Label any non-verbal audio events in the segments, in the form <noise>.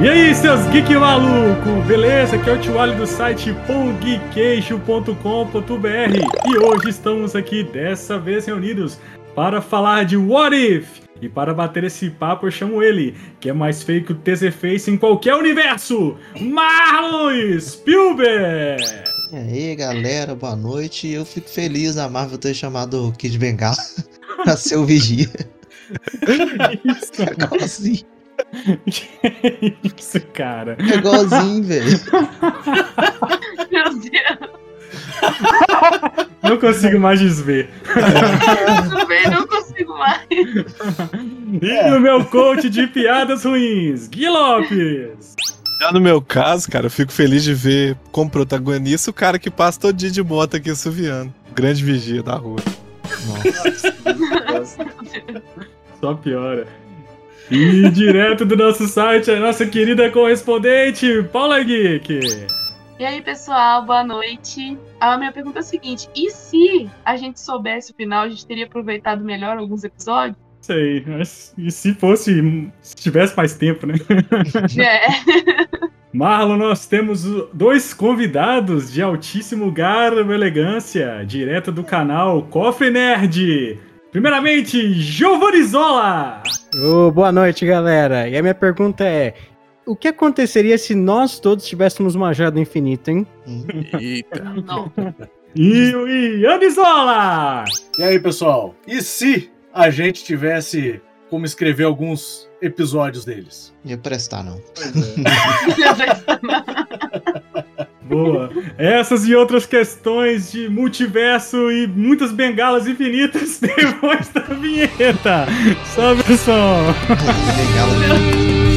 E aí, seus geek maluco, beleza? Aqui é o Tio Ali do site pongqueixo.com.br e hoje estamos aqui dessa vez reunidos para falar de What If. E para bater esse papo eu chamo ele, que é mais feio que o TZ Face em qualquer universo, Marlon Spielberg! E aí, galera, boa noite. Eu fico feliz a Marvel ter chamado o Kid Bengala <laughs> pra ser o vigia. <laughs> Isso, É igualzinho. Que isso, cara. É igualzinho, velho. Meu Deus, Não consigo mais desver. eu também não consigo mais. E o meu coach de piadas ruins, Gui Lopes. Já no meu caso, cara, eu fico feliz de ver como protagonista o cara que passa todo dia de moto aqui suviando. Grande vigia da rua. Só piora. E direto do nosso site, a nossa querida correspondente, Paula Geek. E aí, pessoal, boa noite. A minha pergunta é a seguinte: e se a gente soubesse o final, a gente teria aproveitado melhor alguns episódios? Aí. mas E se fosse. Se tivesse mais tempo, né? É. <laughs> Marlon, nós temos dois convidados de altíssimo garbo e elegância, direto do canal Cofre Nerd. Primeiramente, Giovanni Zola. Ô, boa noite, galera. E a minha pergunta é: o que aconteceria se nós todos tivéssemos uma joia do infinito, hein? Eita. Não. E o Ian Zola. E aí, pessoal? E se a gente tivesse como escrever alguns episódios deles? Não ia prestar, não. <laughs> <laughs> Boa. Essas e outras questões de multiverso e muitas bengalas infinitas <laughs> depois da vinheta. Sobe o som. Bengala.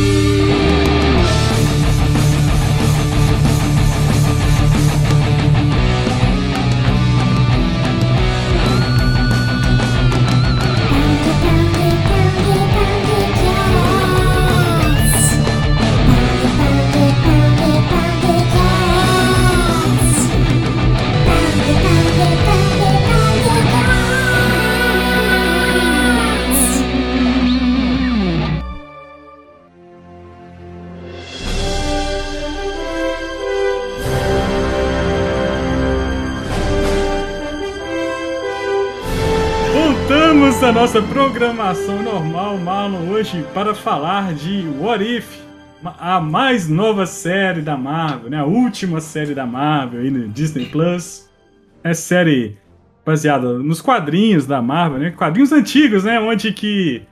Programação normal, Marlon, hoje para falar de What If, a mais nova série da Marvel, né? A última série da Marvel aí no Disney Plus. É série baseada nos quadrinhos da Marvel, né? Quadrinhos antigos, né? Onde que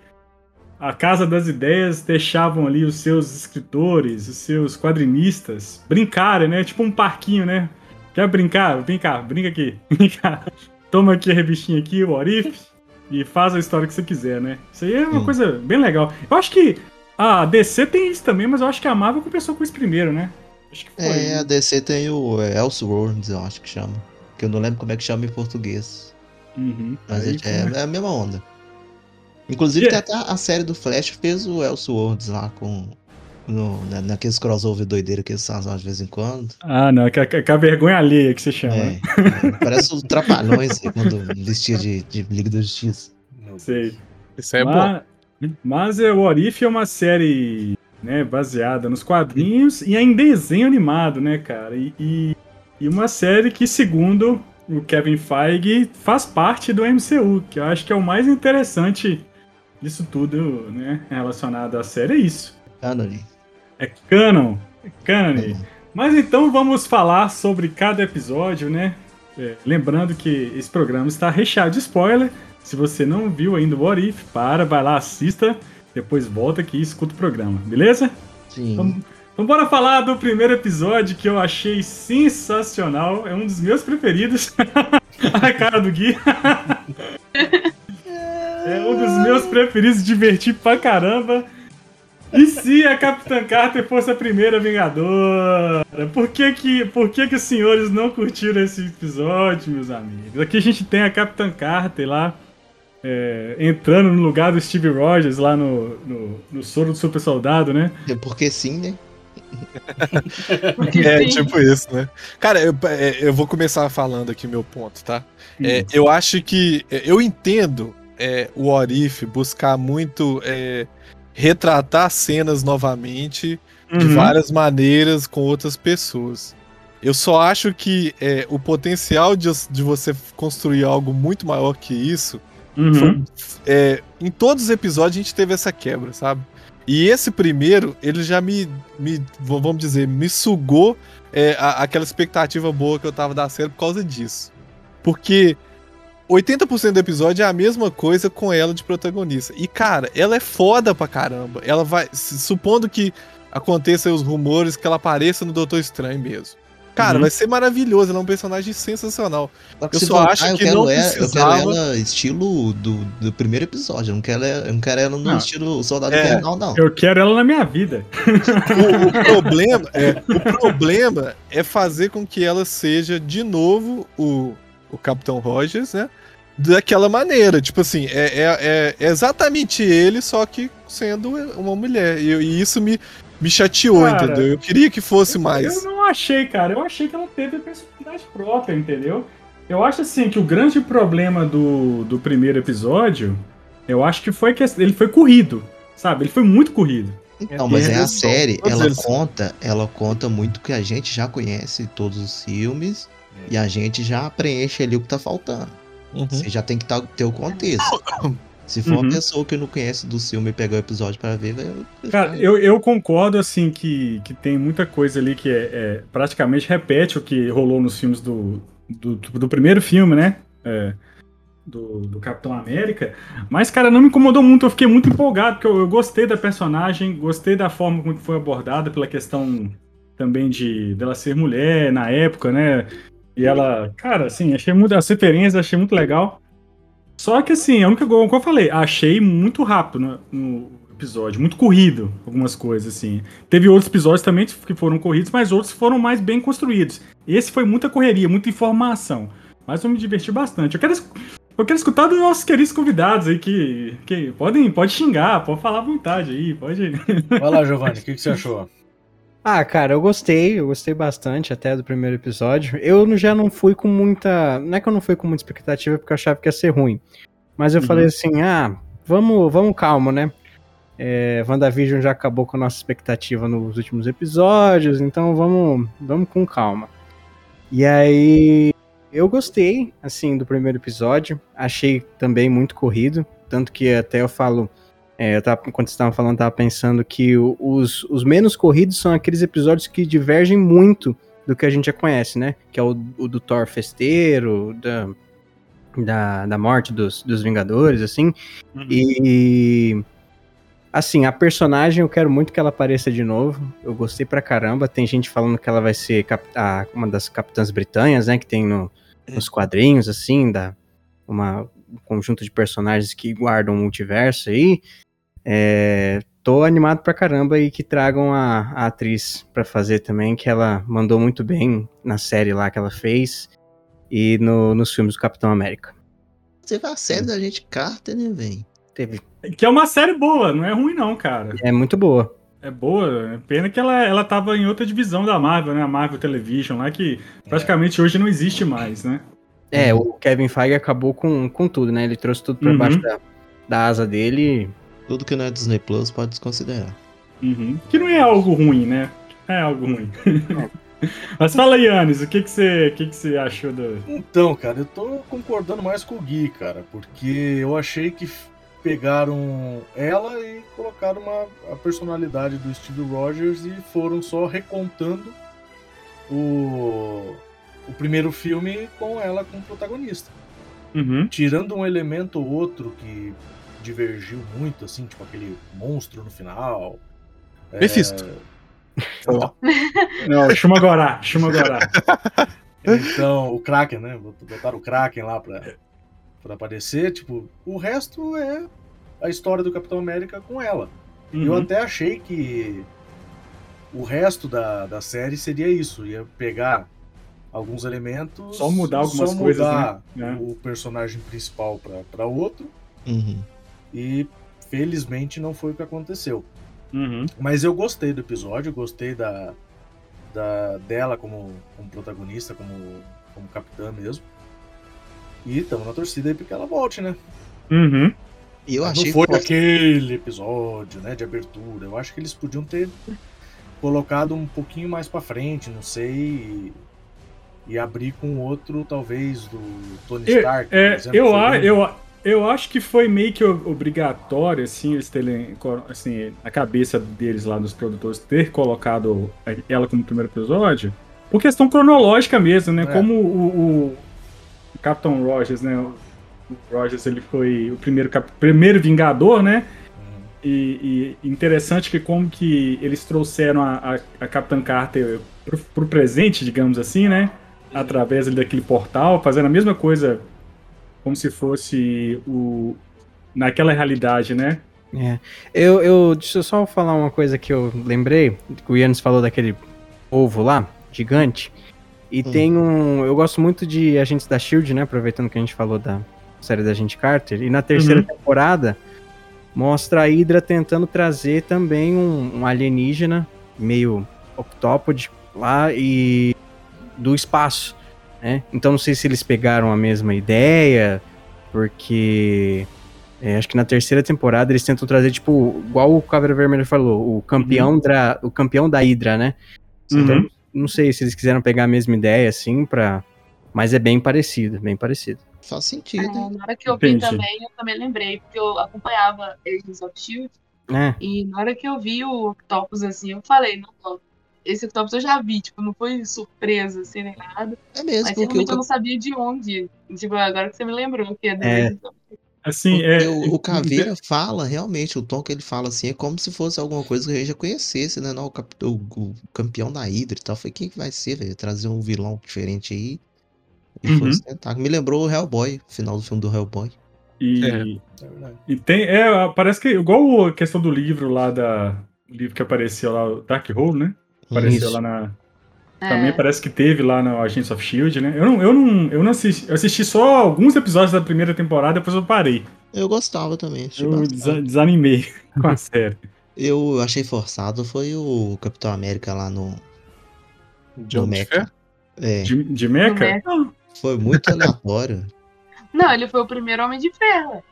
a Casa das Ideias deixavam ali os seus escritores, os seus quadrinistas brincarem, né? Tipo um parquinho, né? Quer brincar? Vem cá, brinca aqui. <laughs> Vem cá. Toma aqui a revistinha aqui, o e faz a história que você quiser, né? Isso aí é uma coisa bem legal. Eu acho que a DC tem isso também, mas eu acho que a Marvel começou com isso primeiro, né? Acho que foi. É, a DC tem o Elseworlds, eu acho que chama. Que eu não lembro como é que chama em português. Uhum. Mas Aí é, é- é a mesma onda. Inclusive, Yeah. tem até a série do Flash fez o Elseworlds lá com. No, na, naqueles crossover doideira que eles fazem de vez em quando. Ah, não, que, que, que a vergonha alheia que você chama. É, é, parece os trapalhões aí, quando vestia de, de Liga da Justiça. Sei. Isso é bom. mas, mas é, o What If é uma série né, baseada nos quadrinhos e é em desenho animado, né, cara? E, e, e uma série que, segundo o Kevin Feige, faz parte do MCU, que eu acho que é o mais interessante disso tudo, né, relacionado à série, é isso. Canon. É canon. É canon. Uhum. Mas então vamos falar sobre cada episódio, né? É, lembrando que esse programa está recheado de spoiler. Se você não viu ainda o What If, para, vai lá, assista, depois volta aqui e escuta o programa, beleza? Sim. Então, então bora falar do primeiro episódio que eu achei sensacional. É um dos meus preferidos. <laughs> a cara do Gui. <laughs> é um dos meus preferidos, diverti pra caramba. E se a Capitã Carter fosse a primeira Vingadora? Por que que, por que que os senhores não curtiram esse episódio, meus amigos? Aqui a gente tem a Capitã Carter lá, é, entrando no lugar do Steve Rogers lá no, no, no soro do super soldado, né? É Porque sim, né? É, tipo isso, né? Cara, eu, é, eu vou começar falando aqui meu ponto, tá? É, eu acho que. é, Eu entendo é, o Orif buscar muito é, retratar cenas novamente de Uhum. várias maneiras com outras pessoas. Eu só acho que é, o potencial de, de você construir algo muito maior que isso, Uhum. é, em todos os episódios a gente teve essa quebra, sabe? E esse primeiro, ele já me, me vamos dizer, me sugou é, a- aquela expectativa boa que eu tava da série por causa disso. Porque 80% do episódio é a mesma coisa com ela de protagonista. E, cara, ela é foda pra caramba. Ela vai. Supondo que aconteçam os rumores que ela apareça no Doutor Estranho mesmo. Cara, Uhum. vai ser maravilhoso. Ela é um personagem sensacional. Só que Eu só acho eu que quero não ela, Eu precisava. quero ela estilo do, do primeiro episódio. Eu não quero, ela- eu não quero ela no Não. estilo Soldado É. Invernal, não. Eu quero ela na minha vida. O, o problema é, o problema é fazer com que ela seja de novo o, o Capitão Rogers, né? Daquela maneira. Tipo assim, é, é, é- é exatamente ele, só que sendo uma mulher. E, e isso me, me chateou, Cara, entendeu? Eu queria que fosse mais. Eu não achei, cara. Eu achei que ela teve a personalidade própria, entendeu? Eu acho assim que o grande problema do, do primeiro episódio, eu acho que foi que ele foi corrido, sabe? Ele foi muito corrido. Então, mas é a série, ela são. conta, ela conta muito que a gente já conhece todos os filmes e a gente já preenche ali o que tá faltando. Uhum. Você já tem que tá- ter o contexto. <laughs> Se for Uhum. uma pessoa que não conhece do filme e pegar o episódio pra ver, vai. Cara, eu, eu concordo, assim, que, que tem muita coisa ali que é, é, praticamente repete o que rolou nos filmes do, do, do primeiro filme, né? É, do, do Capitão América. Mas, cara, não me incomodou muito. Eu fiquei muito empolgado, porque eu, eu gostei da personagem, gostei da forma como que foi abordada, pela questão também de dela ser mulher na época, né? E ela, cara, assim, achei muito as referências, achei muito legal. Só que assim, única coisa que eu falei, achei muito rápido no, no episódio, muito corrido, algumas coisas assim. Teve outros episódios também que foram corridos, mas outros foram mais bem construídos. Esse foi muita correria, muita informação. Mas eu me diverti bastante. Eu quero, eu quero escutar dos nossos queridos convidados aí que, que podem pode xingar, pode falar à vontade aí, pode. Vai lá, Giovanni, o que, que você achou? Ah, cara, eu gostei, eu gostei bastante até do primeiro episódio. Eu já não fui com muita. Não é que eu não fui com muita expectativa porque eu achava que ia ser ruim. Mas eu Uhum. falei assim: ah, vamos, vamos calmo, né? É, WandaVision já acabou com a nossa expectativa nos últimos episódios, então vamos, vamos com calma. E aí, eu gostei, assim, do primeiro episódio. Achei também muito corrido. Tanto que até eu falo. É, eu tava, quando vocês estavam falando, eu tava pensando que os, os menos corridos são aqueles episódios que divergem muito do que a gente já conhece, né? Que é o, o do Thor festeiro, da, da, da morte dos, dos Vingadores, assim. E. Assim, a personagem eu quero muito que ela apareça de novo. Eu gostei pra caramba. Tem gente falando que ela vai ser cap- a- uma das capitãs britânicas, né? Que tem no- nos quadrinhos, assim, da, uma, um conjunto de personagens que guardam o multiverso aí. É, tô animado pra caramba e que tragam a, a atriz pra fazer também, que ela mandou muito bem na série lá que ela fez e no- nos filmes do Capitão América. Você vê a série da gente Carter, né, velho? Teve. Que é uma série boa, não é ruim não, cara. É muito boa. É boa, é pena que ela, ela tava em outra divisão da Marvel, né? A Marvel Television lá, que praticamente hoje não existe mais, né? É, o Kevin Feige acabou com, com tudo, né? Ele trouxe tudo pra Uhum. baixo da, da asa dele. Tudo que não é Disney Plus pode desconsiderar. Uhum. Que não é algo ruim, né? É algo ruim. <laughs> Mas fala aí, Anis, o que, que, você, o que, que você achou do. Então, cara, eu tô concordando mais com o Gui, cara, porque eu achei que pegaram ela e colocaram uma, a personalidade do Steve Rogers e foram só recontando o, o primeiro filme com ela como protagonista. Uhum. Tirando um elemento ou outro que divergiu muito, assim, tipo aquele monstro no final. É, Mephisto. <laughs> Não, chama agora, chama agora. <laughs> Então, o Kraken, né? Botaram o Kraken lá pra, pra aparecer. Tipo, o resto é a história do Capitão América com ela. Eu Uhum. até achei que o resto da, da série seria isso. Ia pegar alguns elementos. Só mudar algumas só coisas, mudar né? É. o personagem principal pra, pra outro. Uhum. E felizmente não foi o que aconteceu. Uhum. Mas eu gostei do episódio, gostei da, da dela como, como protagonista, como, como capitã mesmo. E estamos na torcida aí porque ela volte, né? Uhum. E eu Mas achei não foi que aquele episódio, né, de abertura. Eu acho que eles podiam ter colocado um pouquinho mais pra frente, não sei. E, e abrir com outro, talvez, do Tony Eu, Stark. por é, exemplo, eu, a- eu, eu acho que foi meio que obrigatório, assim, eles terem, assim, na cabeça deles lá, dos produtores, ter colocado ela como primeiro episódio, por questão cronológica mesmo, né? É. Como o, o, Capitão Rogers, né? O Rogers, ele foi o primeiro, primeiro Vingador, né? Uhum. E, e interessante que como que eles trouxeram a, a, a Capitã Carter pro, pro presente, digamos assim, né? Através daquele portal, fazendo a mesma coisa como se fosse o naquela realidade, né? É. Eu, eu, deixa eu só falar uma coisa que eu lembrei, que o Yannis falou daquele ovo lá, gigante. E Hum. tem um. Eu gosto muito de Agentes da Shield, né? Aproveitando que a gente falou da série da Agente Carter. E na terceira Uhum. temporada mostra a Hydra tentando trazer também um, um alienígena meio octópode lá e do espaço, né? Então não sei se eles pegaram a mesma ideia, porque é, acho que na terceira temporada eles tentam trazer, tipo, igual o Caveira Vermelha falou, o campeão, da, o campeão da Hydra, né? Então, Uhum. não sei se eles quiseram pegar a mesma ideia, assim, pra. Mas é bem parecido, bem parecido. Faz É, sentido. hein? na hora que eu vi Entendi. também, eu também lembrei, porque eu acompanhava Agents of Shield, É, e na hora que eu vi o Octopus assim, eu falei, não, não, esse Octopus eu já vi, tipo, não foi surpresa assim nem nada, É mesmo, mas porque realmente eu não sabia de onde. Tipo, agora que você me lembrou que é da É. Assim, é, o, o Caveira fala, realmente, o tom que ele fala assim é como se fosse alguma coisa que a gente já conhecesse, né? Não, o, cap- o- o campeão da Hydra e tal. Foi quem que vai ser, velho? Trazer um vilão diferente aí. E foi Uhum. esse tentáculo. Me lembrou o Hellboy, o final do filme do Hellboy. e, É. Verdade. e tem, é, parece que igual a questão do livro lá da o livro que apareceu lá, o Dark Hole, né? Apareceu Isso. lá na É. Também parece que teve lá no Agents of Shield, né? Eu não, eu não, eu não assisti, eu assisti só alguns episódios da primeira temporada, depois eu parei. Eu gostava também. achei Eu desa- desanimei <laughs> com a <laughs> série. Eu achei forçado foi o Capitão América lá no, De no Mecha. É, De, de Mecha? Foi muito aleatório. <laughs> Não, ele foi o primeiro Homem de Ferro.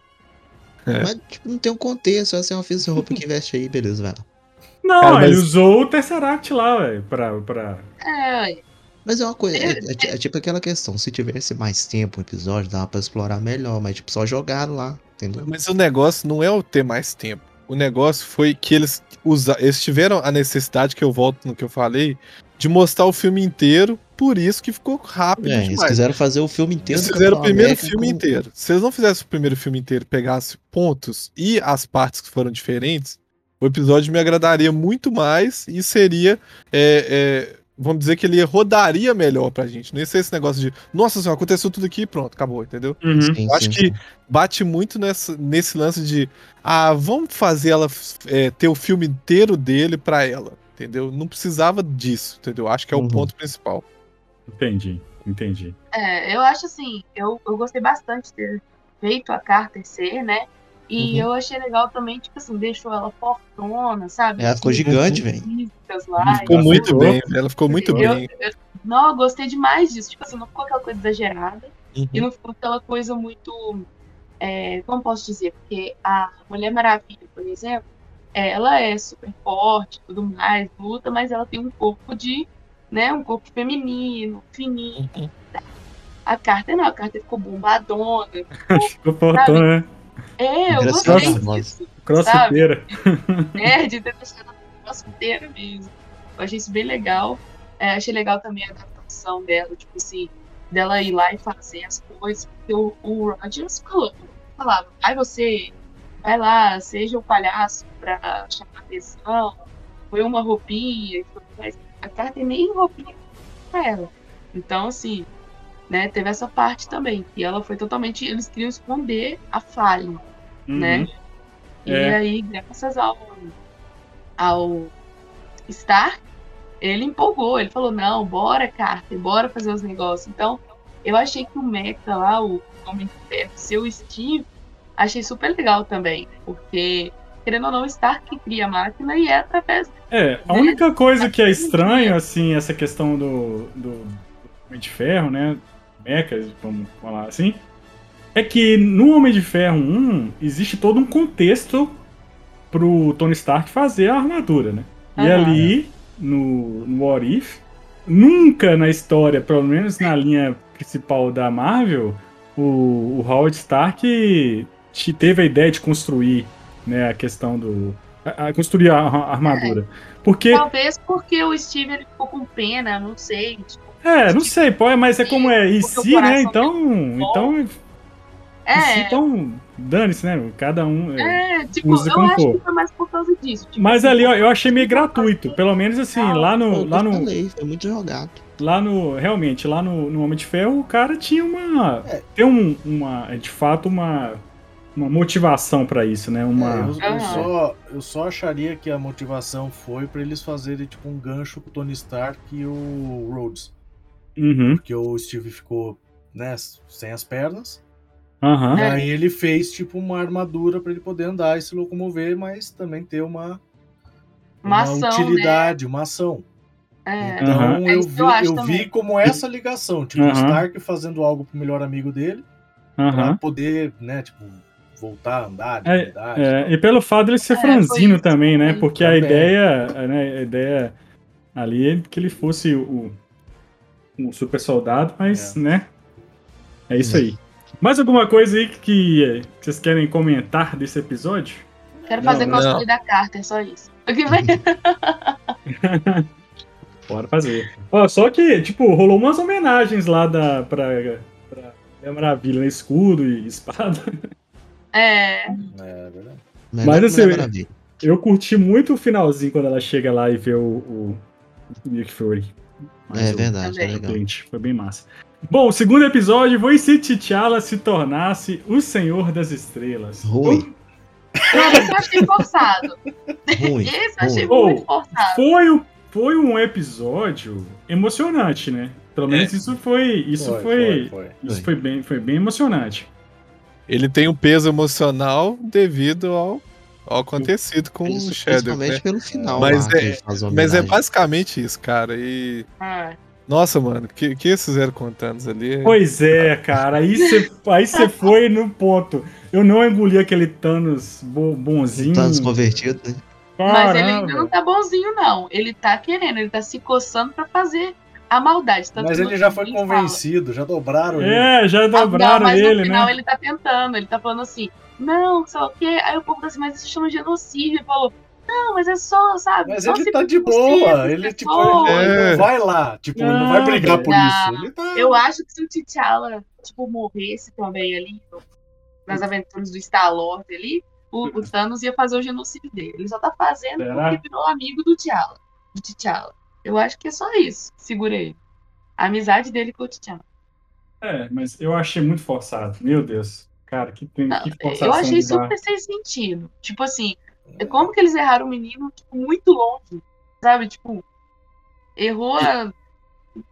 É. Mas, tipo, não tem um contexto. Assim, eu fiz roupa que veste aí, beleza, vai lá. Não Cara, mas- ele usou o Tesseract lá, velho, pra, pra... É. Mas é uma coisa, é, é ti- é tipo aquela questão, se tivesse mais tempo o episódio, dava pra explorar melhor, mas tipo, só jogaram lá, entendeu? Mas o negócio não é o ter mais tempo. O negócio foi que eles, usa... eles tiveram a necessidade, que eu volto no que eu falei, de mostrar o filme inteiro, por isso que ficou rápido É, eles demais. quiseram fazer o filme inteiro. Eles fizeram o primeiro América filme com- inteiro. Se eles não fizessem o primeiro filme inteiro, pegasse pontos e as partes que foram diferentes, o episódio me agradaria muito mais e seria. é, é, vamos dizer que ele rodaria melhor pra gente. Não ia ser esse negócio de, nossa senhora, aconteceu tudo aqui e pronto, acabou, entendeu? Uhum. Sim, Eu acho sim, que sim. bate muito nessa, nesse lance de, ah, vamos fazer ela é, ter o filme inteiro dele pra ela, entendeu? Não precisava disso, entendeu? Acho que é o Uhum. ponto principal. Entendi, entendi. É, eu acho assim, eu, eu gostei bastante de ter feito a Carter ser, né? E Uhum. eu achei legal também, tipo assim, deixou ela fortona, sabe? Ela ficou Assim, gigante, velho. Ficou muito ficou. bem, ela ficou muito Eu, bem. eu- não, eu gostei demais disso. Tipo assim, não ficou aquela coisa exagerada. Uhum. E não ficou aquela coisa muito. é, como posso dizer? Porque a Mulher Maravilha, por exemplo, ela é super forte e tudo mais, luta, mas ela tem um corpo de. né? Um corpo feminino, fininho. Uhum. A Carter não, a Carter ficou bombadona. <laughs> Ficou fortão, né? É, eu gostei disso. Crossfiteira. É, <laughs> de ter deixado a nossa inteira mesmo. Eu achei isso bem legal. É, achei legal também a adaptação dela, tipo assim, dela ir lá e fazer as coisas. Porque o, o Rogers falou, falava, vai você, vai lá, seja o palhaço pra chamar atenção, põe uma roupinha e tudo mais. A Carter nem roupinha pra ela. Então, assim, né, teve essa parte também. E ela foi totalmente. Eles queriam esconder a falha Uhum. né? E É. aí, graças ao, ao Stark, ele empolgou. Ele falou: não, bora, Carter, bora fazer os negócios. Então, eu achei que o Mecha lá, o Homem de Ferro, seu Steve, achei super legal também. Porque, querendo ou não, o Stark cria a máquina e é através. É, a única coisa que é estranho, assim, essa questão do, do Homem de Ferro, né? Mecha, vamos falar assim, é que no Homem de Ferro 1 existe todo um contexto pro Tony Stark fazer a armadura, né? E ali no, no What If. Nunca na história, pelo menos na linha principal da Marvel, o, o Howard Stark te- teve a ideia de construir né, a questão do. a- a- construir a, a armadura. Porque. Talvez porque o Steve ele ficou com pena, não sei. tipo, É, não sei, pô, mas é como é. E se, né? Então. Então. É, então. Dane-se, né? Cada um. é. é, tipo, Usa eu como acho for. que foi mais por causa disso. Tipo, Mas assim, ali, ó, eu achei meio gratuito. Pelo menos assim, lá no. Lá eu no, falei, foi muito jogado. lá no. Realmente, lá no, no Homem de Ferro, o cara tinha uma. É. Tem um, uma. De fato, uma. Uma motivação pra isso, né? É, Uma. eu, eu Ah. só, eu só acharia que a motivação foi pra eles fazerem tipo um gancho com o Tony Stark e o Rhodes. Uhum. Porque o Steve ficou, né, sem as pernas. Aham. E É. aí ele fez tipo uma armadura pra ele poder andar e se locomover, mas também ter uma, Uma ação, utilidade, uma ação. É, Então. É eu, vi, eu também. vi como essa ligação, tipo, o Aham. Stark fazendo algo pro melhor amigo dele, pra Aham. poder, né, tipo, voltar a andar de É, verdade. É, e pelo fato dele ser É, franzino isso também, né? também. Porque a Também. ideia, né, a ideia ali é que ele fosse o, um super soldado, mas, É. né? É isso É. aí. Mais alguma coisa aí que, que vocês querem comentar desse episódio? Quero fazer Não, cosplay da Carter, só isso. O que vai? <laughs> Bora fazer. Ó, só que, tipo, rolou umas homenagens lá da, pra, pra Mulher Maravilha, né? Escudo e espada. É, É verdade. Mas assim, Maravilha. Eu curti muito o finalzinho quando ela chega lá e vê o, o Nick Fury. Mas É verdade, é legal. Foi bem massa. Bom, o segundo episódio foi se T'Challa se tornasse o Senhor das Estrelas. Ruim. esse eu achei forçado. Ruim. Esse eu achei muito forçado. Foi, o- foi um episódio emocionante, né? Pelo menos isso foi. Isso foi. foi, foi. Isso Foi. foi bem, foi bem emocionante. Ele tem um peso emocional devido ao, ao acontecido com o Princi- Shadow, Principalmente né? pelo final. Mas lá, é- Mas é basicamente isso, cara. E. É. Nossa, mano, o que, que eles fizeram com o Thanos ali? é- Pois é, cara. Aí você aí você <laughs> foi no ponto. Eu não engoli aquele Thanos bo- bonzinho. Thanos convertido, né? Mas ele Caramba. ainda não tá bonzinho, não. Ele tá querendo, ele tá se coçando pra fazer a maldade. Tanto Mas que ele já foi ele fala- convencido, já dobraram ele. É, já Ah, dobraram não, mas ele, no final né? ele tá tentando, ele tá falando assim, não, sei o quê. Aí o povo tá assim, mas isso chama genocídio. Ele falou, não, mas é só, sabe? Mas só ele tá de boa, ele tipo, É. não vai lá, tipo, ele não vai Não, brigar por não. isso. Ele tá. Eu acho que se o T'Challa, tipo, morresse também ali, nas aventuras do Star-Lord ali, o, o Thanos ia fazer o genocídio dele. Ele só tá fazendo Será? porque virou amigo do T'Challa. Do T'Challa. Eu acho que é só isso. Segura ele. A amizade dele com o T'Challa. É, mas eu achei muito forçado. Meu Deus. Cara, que, tem, Não, que forçação eu achei super sem sentido. Tipo assim, é como que eles erraram o menino tipo, muito longe, sabe? Tipo, errou a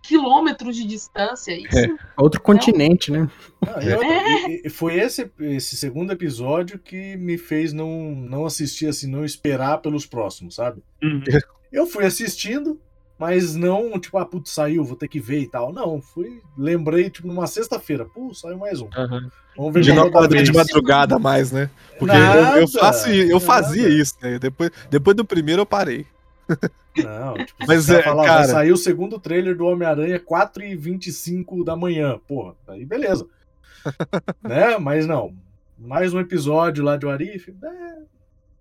quilômetros de distância. Isso É. Outro continente, né? Ah, e foi esse, esse segundo episódio que me fez não, não assistir assim, não esperar pelos próximos, sabe? Uhum. Eu fui assistindo, mas não, tipo, ah, putz, saiu, vou ter que ver e tal. Não, fui, lembrei, tipo, numa sexta-feira, pô, saiu mais um. Aham. Vamos ver De não vez. de madrugada mais, né? Porque eu, Nada, eu faço i- eu fazia nada. isso, né? Depois, depois do primeiro eu parei. Não, tipo, <laughs> Mas, é, falar, cara- sair o segundo trailer do Homem-Aranha 4h25 da manhã. Porra, aí beleza. <laughs> né? Mas não. Mais um episódio lá de Arif. É,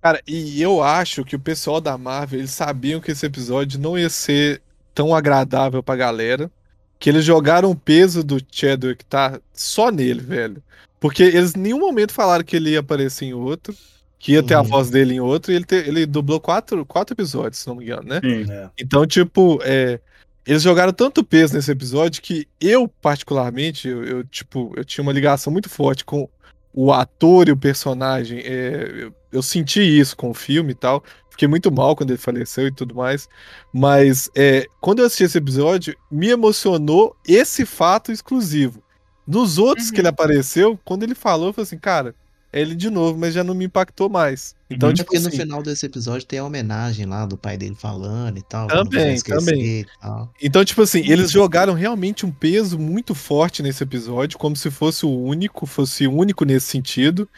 Cara, e eu acho que o pessoal da Marvel, eles sabiam que esse episódio não ia ser tão agradável pra galera, que eles jogaram o peso do Chadwick tá só nele, velho. Porque eles em nenhum momento falaram que ele ia aparecer em outro, que ia ter a Uhum. voz dele em outro, e ele, te- ele dublou quatro, quatro episódios, se não me engano, né? Sim. é. Então, tipo, é, eles jogaram tanto peso nesse episódio que eu, particularmente, eu, eu, tipo, eu tinha uma ligação muito forte com o ator e o personagem. é, eu, eu senti isso com o filme e tal. Fiquei muito mal quando ele faleceu e tudo mais. Mas é, quando eu assisti esse episódio, me emocionou esse fato exclusivo. Nos outros Uhum. que ele apareceu, quando ele falou, eu falei assim, cara, ele de novo, mas já não me impactou mais. Então, Uhum. É tipo porque no assim, final desse episódio tem a homenagem lá do pai dele falando e tal. Também, também. e tal. Então, tipo assim, eles jogaram realmente um peso muito forte nesse episódio, como se fosse o único, fosse o único nesse sentido.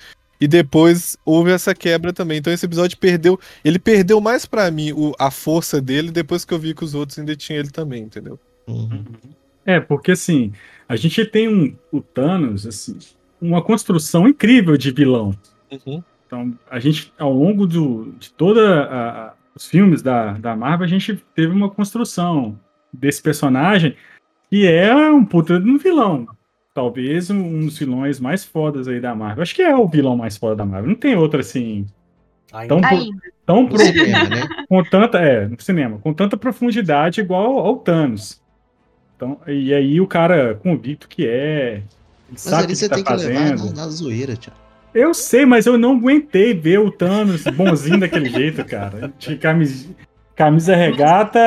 e depois houve essa quebra também. Então esse episódio perdeu, ele perdeu mais pra mim o- a força dele depois que eu vi que os outros ainda tinham ele também, entendeu? Uhum. É, porque assim, a gente tem um, o Thanos, assim, uma construção incrível de vilão. Então, a gente, ao longo do, de todos os filmes da, da Marvel, a gente teve uma construção desse personagem que é um puta de um vilão. Talvez um, dos vilões mais fodas aí da Marvel. Acho que é o vilão mais foda da Marvel. Não tem outro assim, Ainda. Tão No pro, cinema, né? com tanta, é, no cinema, com tanta profundidade igual ao Thanos. Então, e aí o cara convicto que é, sabe o ali que você tá tem que levar fazendo. na, na zoeira, Thiago. Eu sei, mas eu não aguentei ver o Thanos bonzinho daquele jeito, cara. De camisa, camisa regata,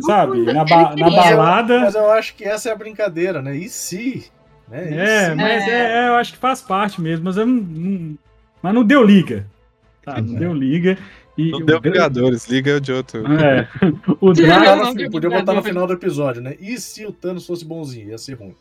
sabe? Na, ba- na queria. balada. Mas eu acho que essa é a brincadeira, né? E se? Né? E É, se? mas É. é, é, eu acho que faz parte mesmo, mas eu não, não- mas não deu liga. Tá, não deu liga. E Não deu Vingadores, liga de outro. É. <laughs> O Podia Drax, botar, Não, no, não, podia botar no final do episódio, né? E se o Thanos fosse bonzinho? Ia ser ruim.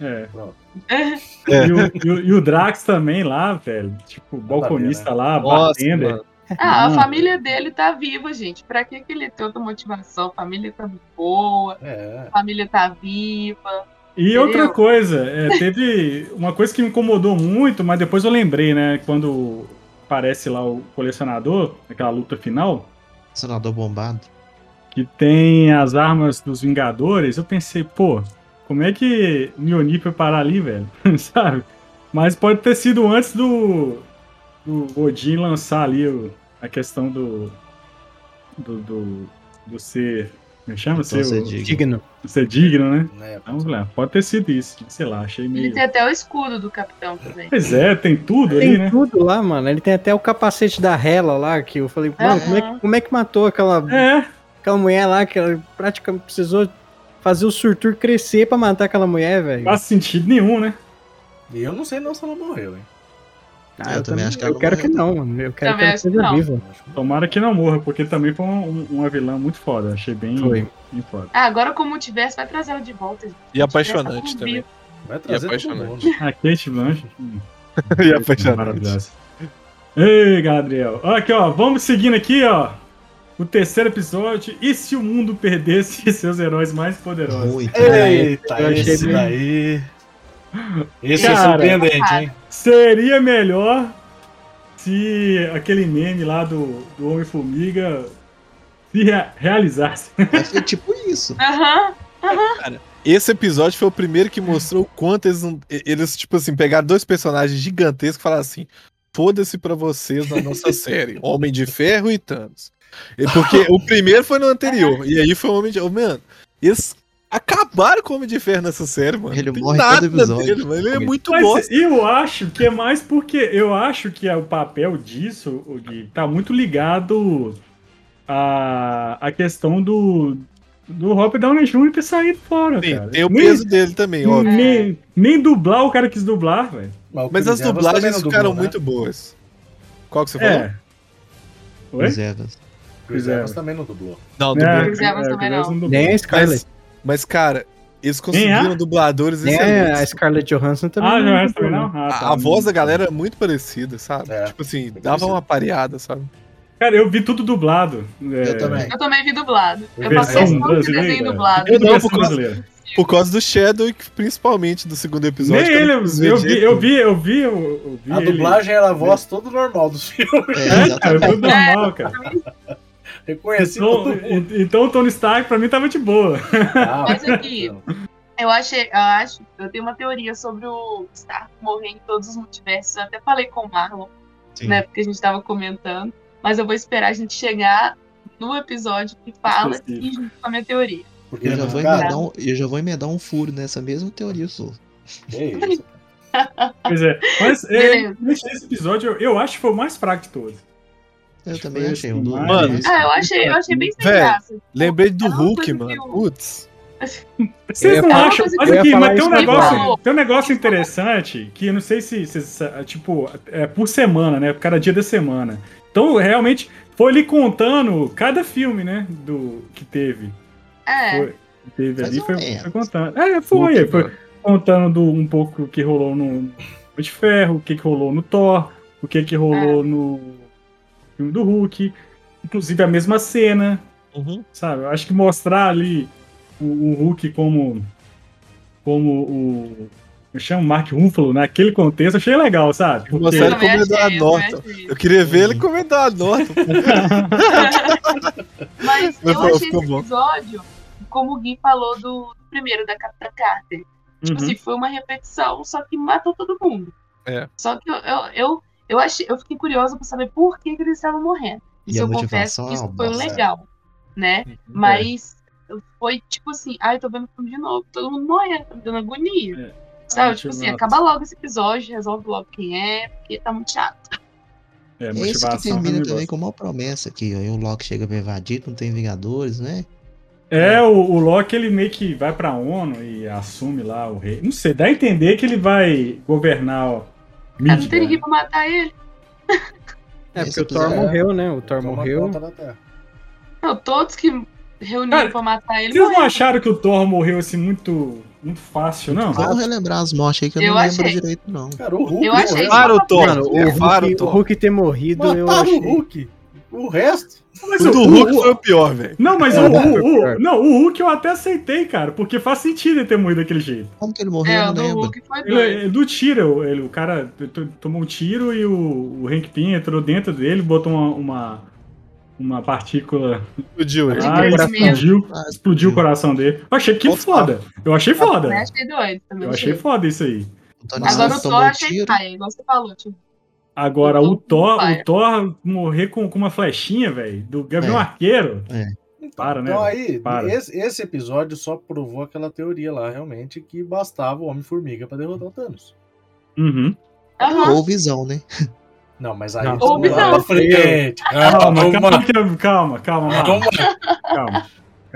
É. Pronto. E, o, e o- e o Drax também lá, velho. Tipo, balconista lá, Nossa, batendo. mano. Ah, a família dele tá viva, gente. Pra que, que ele tem outra motivação? A família tá muito boa, É. a família tá viva. E outra Entendeu? coisa, é, teve uma coisa que me incomodou muito, mas depois eu lembrei, né? Quando aparece lá o colecionador, naquela luta final, Senador bombado. que tem as armas dos Vingadores, eu pensei, pô, como é que o Mjolnir foi parar ali, velho? <laughs> Sabe? Mas pode ter sido antes do, do Odin lançar ali o- a questão do. do. do, do ser. Como é chama? Então, Ser, ser o- digno. Ser digno, né? Né? Vamos lá, pode ter sido isso. Sei lá, achei Ele meio. tem até o escudo do capitão também. Pois é, tem tudo ali, Tem né? tudo lá, mano. Ele tem até o capacete da Hela lá, que eu falei, mano, como é, como é que matou aquela, É, aquela mulher lá, que ela praticamente precisou fazer o Surtur crescer pra matar aquela mulher, velho? não faz sentido nenhum, né? E eu não sei não se ela morreu, hein? Ah, Eu também acho que ela Eu quero morreu, que não, mano. Eu quero Também que ela que seja viva. Que não. Tomara que não morra, porque também foi um- uma vilã muito foda. Achei bem, Foi. bem foda. Ah, agora com o multiverso vai trazer ela de volta. gente. E apaixonante Multiverso também. vivo. Vai trazer todo apaixonante. A Kate Blanchett. <laughs> E apaixonante. Maravilhosa. Ei, Gabriel. Aqui, ó. Vamos seguindo aqui, ó. O terceiro episódio. E se o mundo perdesse <laughs> seus heróis mais poderosos? Muito. Eita, Eu achei esse bem- daí. Esse Cara. é surpreendente, hein? Seria melhor se aquele meme lá do, do Homem-Formiga se rea- realizasse. <laughs> Ser tipo isso. Aham. Esse episódio foi o primeiro que mostrou o quanto eles, não- eles tipo assim, pegaram dois personagens gigantescos e falaram assim: foda-se pra vocês na nossa <laughs> série, Homem de Ferro e Thanos. Porque <laughs> o primeiro foi no anterior, e aí foi o Homem de. Oh, mano, eles acabaram com o Homem de Ferro nessa série, mano. Ele morre nada todo episódio. dele, mano. Ele é muito Mas bosta. eu acho que é mais porque eu acho que é o papel disso, o Gui, tá muito ligado à, à questão do, do Robert Downey Jr. ter saído fora, Sim, cara. tem o Nem- peso dele também, óbvio. Nem, nem dublar o cara quis dublar, velho. Mas as dublagens ficaram dublou, né? muito boas. Qual que você falou? É. Oi? Chris Evans. Chris Evans também não dublou. Não, É, dublou. Chris Evans é, também Chris Evans não. dublou. Nem a Scarlett. Mas, mas, cara, eles conseguiram dubladores Nem excelentes. a Scarlett Johansson também. Ah, não também não? Ah, A, tá. a voz da galera é muito parecida, sabe? É. Tipo assim, dava uma pareada, sabe? Cara, eu vi tudo dublado. É, Eu também. Eu também vi dublado. Eu passei esse brasileira. desenho dublado. Eu não, por causa-. Por causa do Chadwick, principalmente do segundo episódio. Nem ele, não eu, eu vi, eu vi, eu vi, eu, vi A ele- dublagem era a voz toda normal dos filmes. É, É, cara, exatamente. tudo normal, cara. Reconheci Então, todo mundo. então o Tony Stark pra mim tava de boa. Ah, Mas aqui, Eu achei, eu acho, eu tenho uma teoria sobre o Stark morrer em todos os multiversos. Eu até falei com o Marlon, Sim. né? Porque a gente tava comentando. Mas eu vou esperar a gente chegar no episódio que fala e junto com a minha teoria. Porque, Eu já, vou emendar um, eu já vou emendar um furo nessa mesma teoria sua. que isso. Pois é. Mas é, esse episódio eu, eu acho que foi o mais fraco de todos. Eu também achei um do. Mano, Ah, eu achei, eu achei bem sem Véi, graça. Lembrei do É Hulk, mano. eu- Putz. Vocês não falar- acham? Mas aqui, mas tem um negócio, tem um negócio interessante que eu não sei se, se- se- tipo, é por semana, né? Cada dia da semana. Então, realmente, foi ali contando cada filme, né? Do que teve. É, Foi, que teve Mais ali, foi, foi contando. É, foi, foi mano. contando do- um pouco o que rolou no de Ferro, o que, que rolou no Thor, o que que rolou no filme do Hulk, inclusive a mesma cena, Uhum. sabe? Eu acho que mostrar ali o, o Hulk como como o eu chamo Mark Ruffalo naquele contexto, eu achei legal, sabe? Porque- como achei, a achei. Eu queria ver ele comendo a Norton. <laughs> <laughs> Mas Mas eu achei esse episódio, como o Gui falou do, do primeiro, da Capitã Carter. Tipo Uhum. assim, foi uma repetição, só que matou todo mundo. É. Só que eu, eu, eu, eu, achei, eu fiquei curiosa pra saber por que, que eles estavam morrendo. E Isso eu confesso que isso foi legal, né? É. Mas foi tipo assim, ai, eu tô vendo o filme de novo, todo mundo morrendo, tá me dando agonia. É. Sabe, tipo assim, motivação. acaba logo esse episódio, resolve logo quem é, porque tá muito chato. É, Esse que motivação termina também gosto. com uma promessa aqui. E o Loki chega pra invadir, não tem Vingadores, né? É, o, o Loki ele meio que vai pra ONU e assume lá o rei. Não sei, dá a entender que ele vai governar ó, Cara, não tem ninguém pra matar ele. É, porque o Thor episódio- morreu, né? O Thor morreu. Não, todos que reuniram Cara, pra matar ele Vocês não morreram. acharam que o Thor morreu assim muito, muito fácil, não? Vamos relembrar as mortes aí que eu, Eu não lembro achei. direito, não. Cara, o Hulk. Eu achei. Para o Thor. Mano, o É, Hulk, o. Hulk ter morrido, eu Mataram achei. o Hulk. O resto. Mas O do Hulk foi o pior, velho. Não, mas É, o, o- o- não, o Hulk eu até aceitei, cara, porque faz sentido ele ter morrido daquele jeito. Como que ele morreu? É, eu o do. Hulk foi Ele, é do tiro, ele, o cara tomou um tiro e o, o Hank Pym entrou dentro dele, botou uma, uma, uma partícula Explodiu ele. e crescimento. explodiu, Ah, explodiu o coração dele. Eu achei que foda. Eu achei foda. Eu achei doido. Eu achei foda isso aí. O Agora o Thor eu um achei paia, igual você falou, tipo. Agora, O Thor o Thor morrer com, com uma flechinha, velho, do Gavião É. Arqueiro. Então, Para, né, Então aí, Para. esse, esse episódio só provou aquela teoria lá, realmente, que bastava o Homem-Formiga pra derrotar o Thanos. Uhum. Aham. Ou visão, né? Não, mas aí. Ou visão. lá pra frente. <laughs> Calma, Calma, calma, calma. calma, calma, calma, Calma, calma.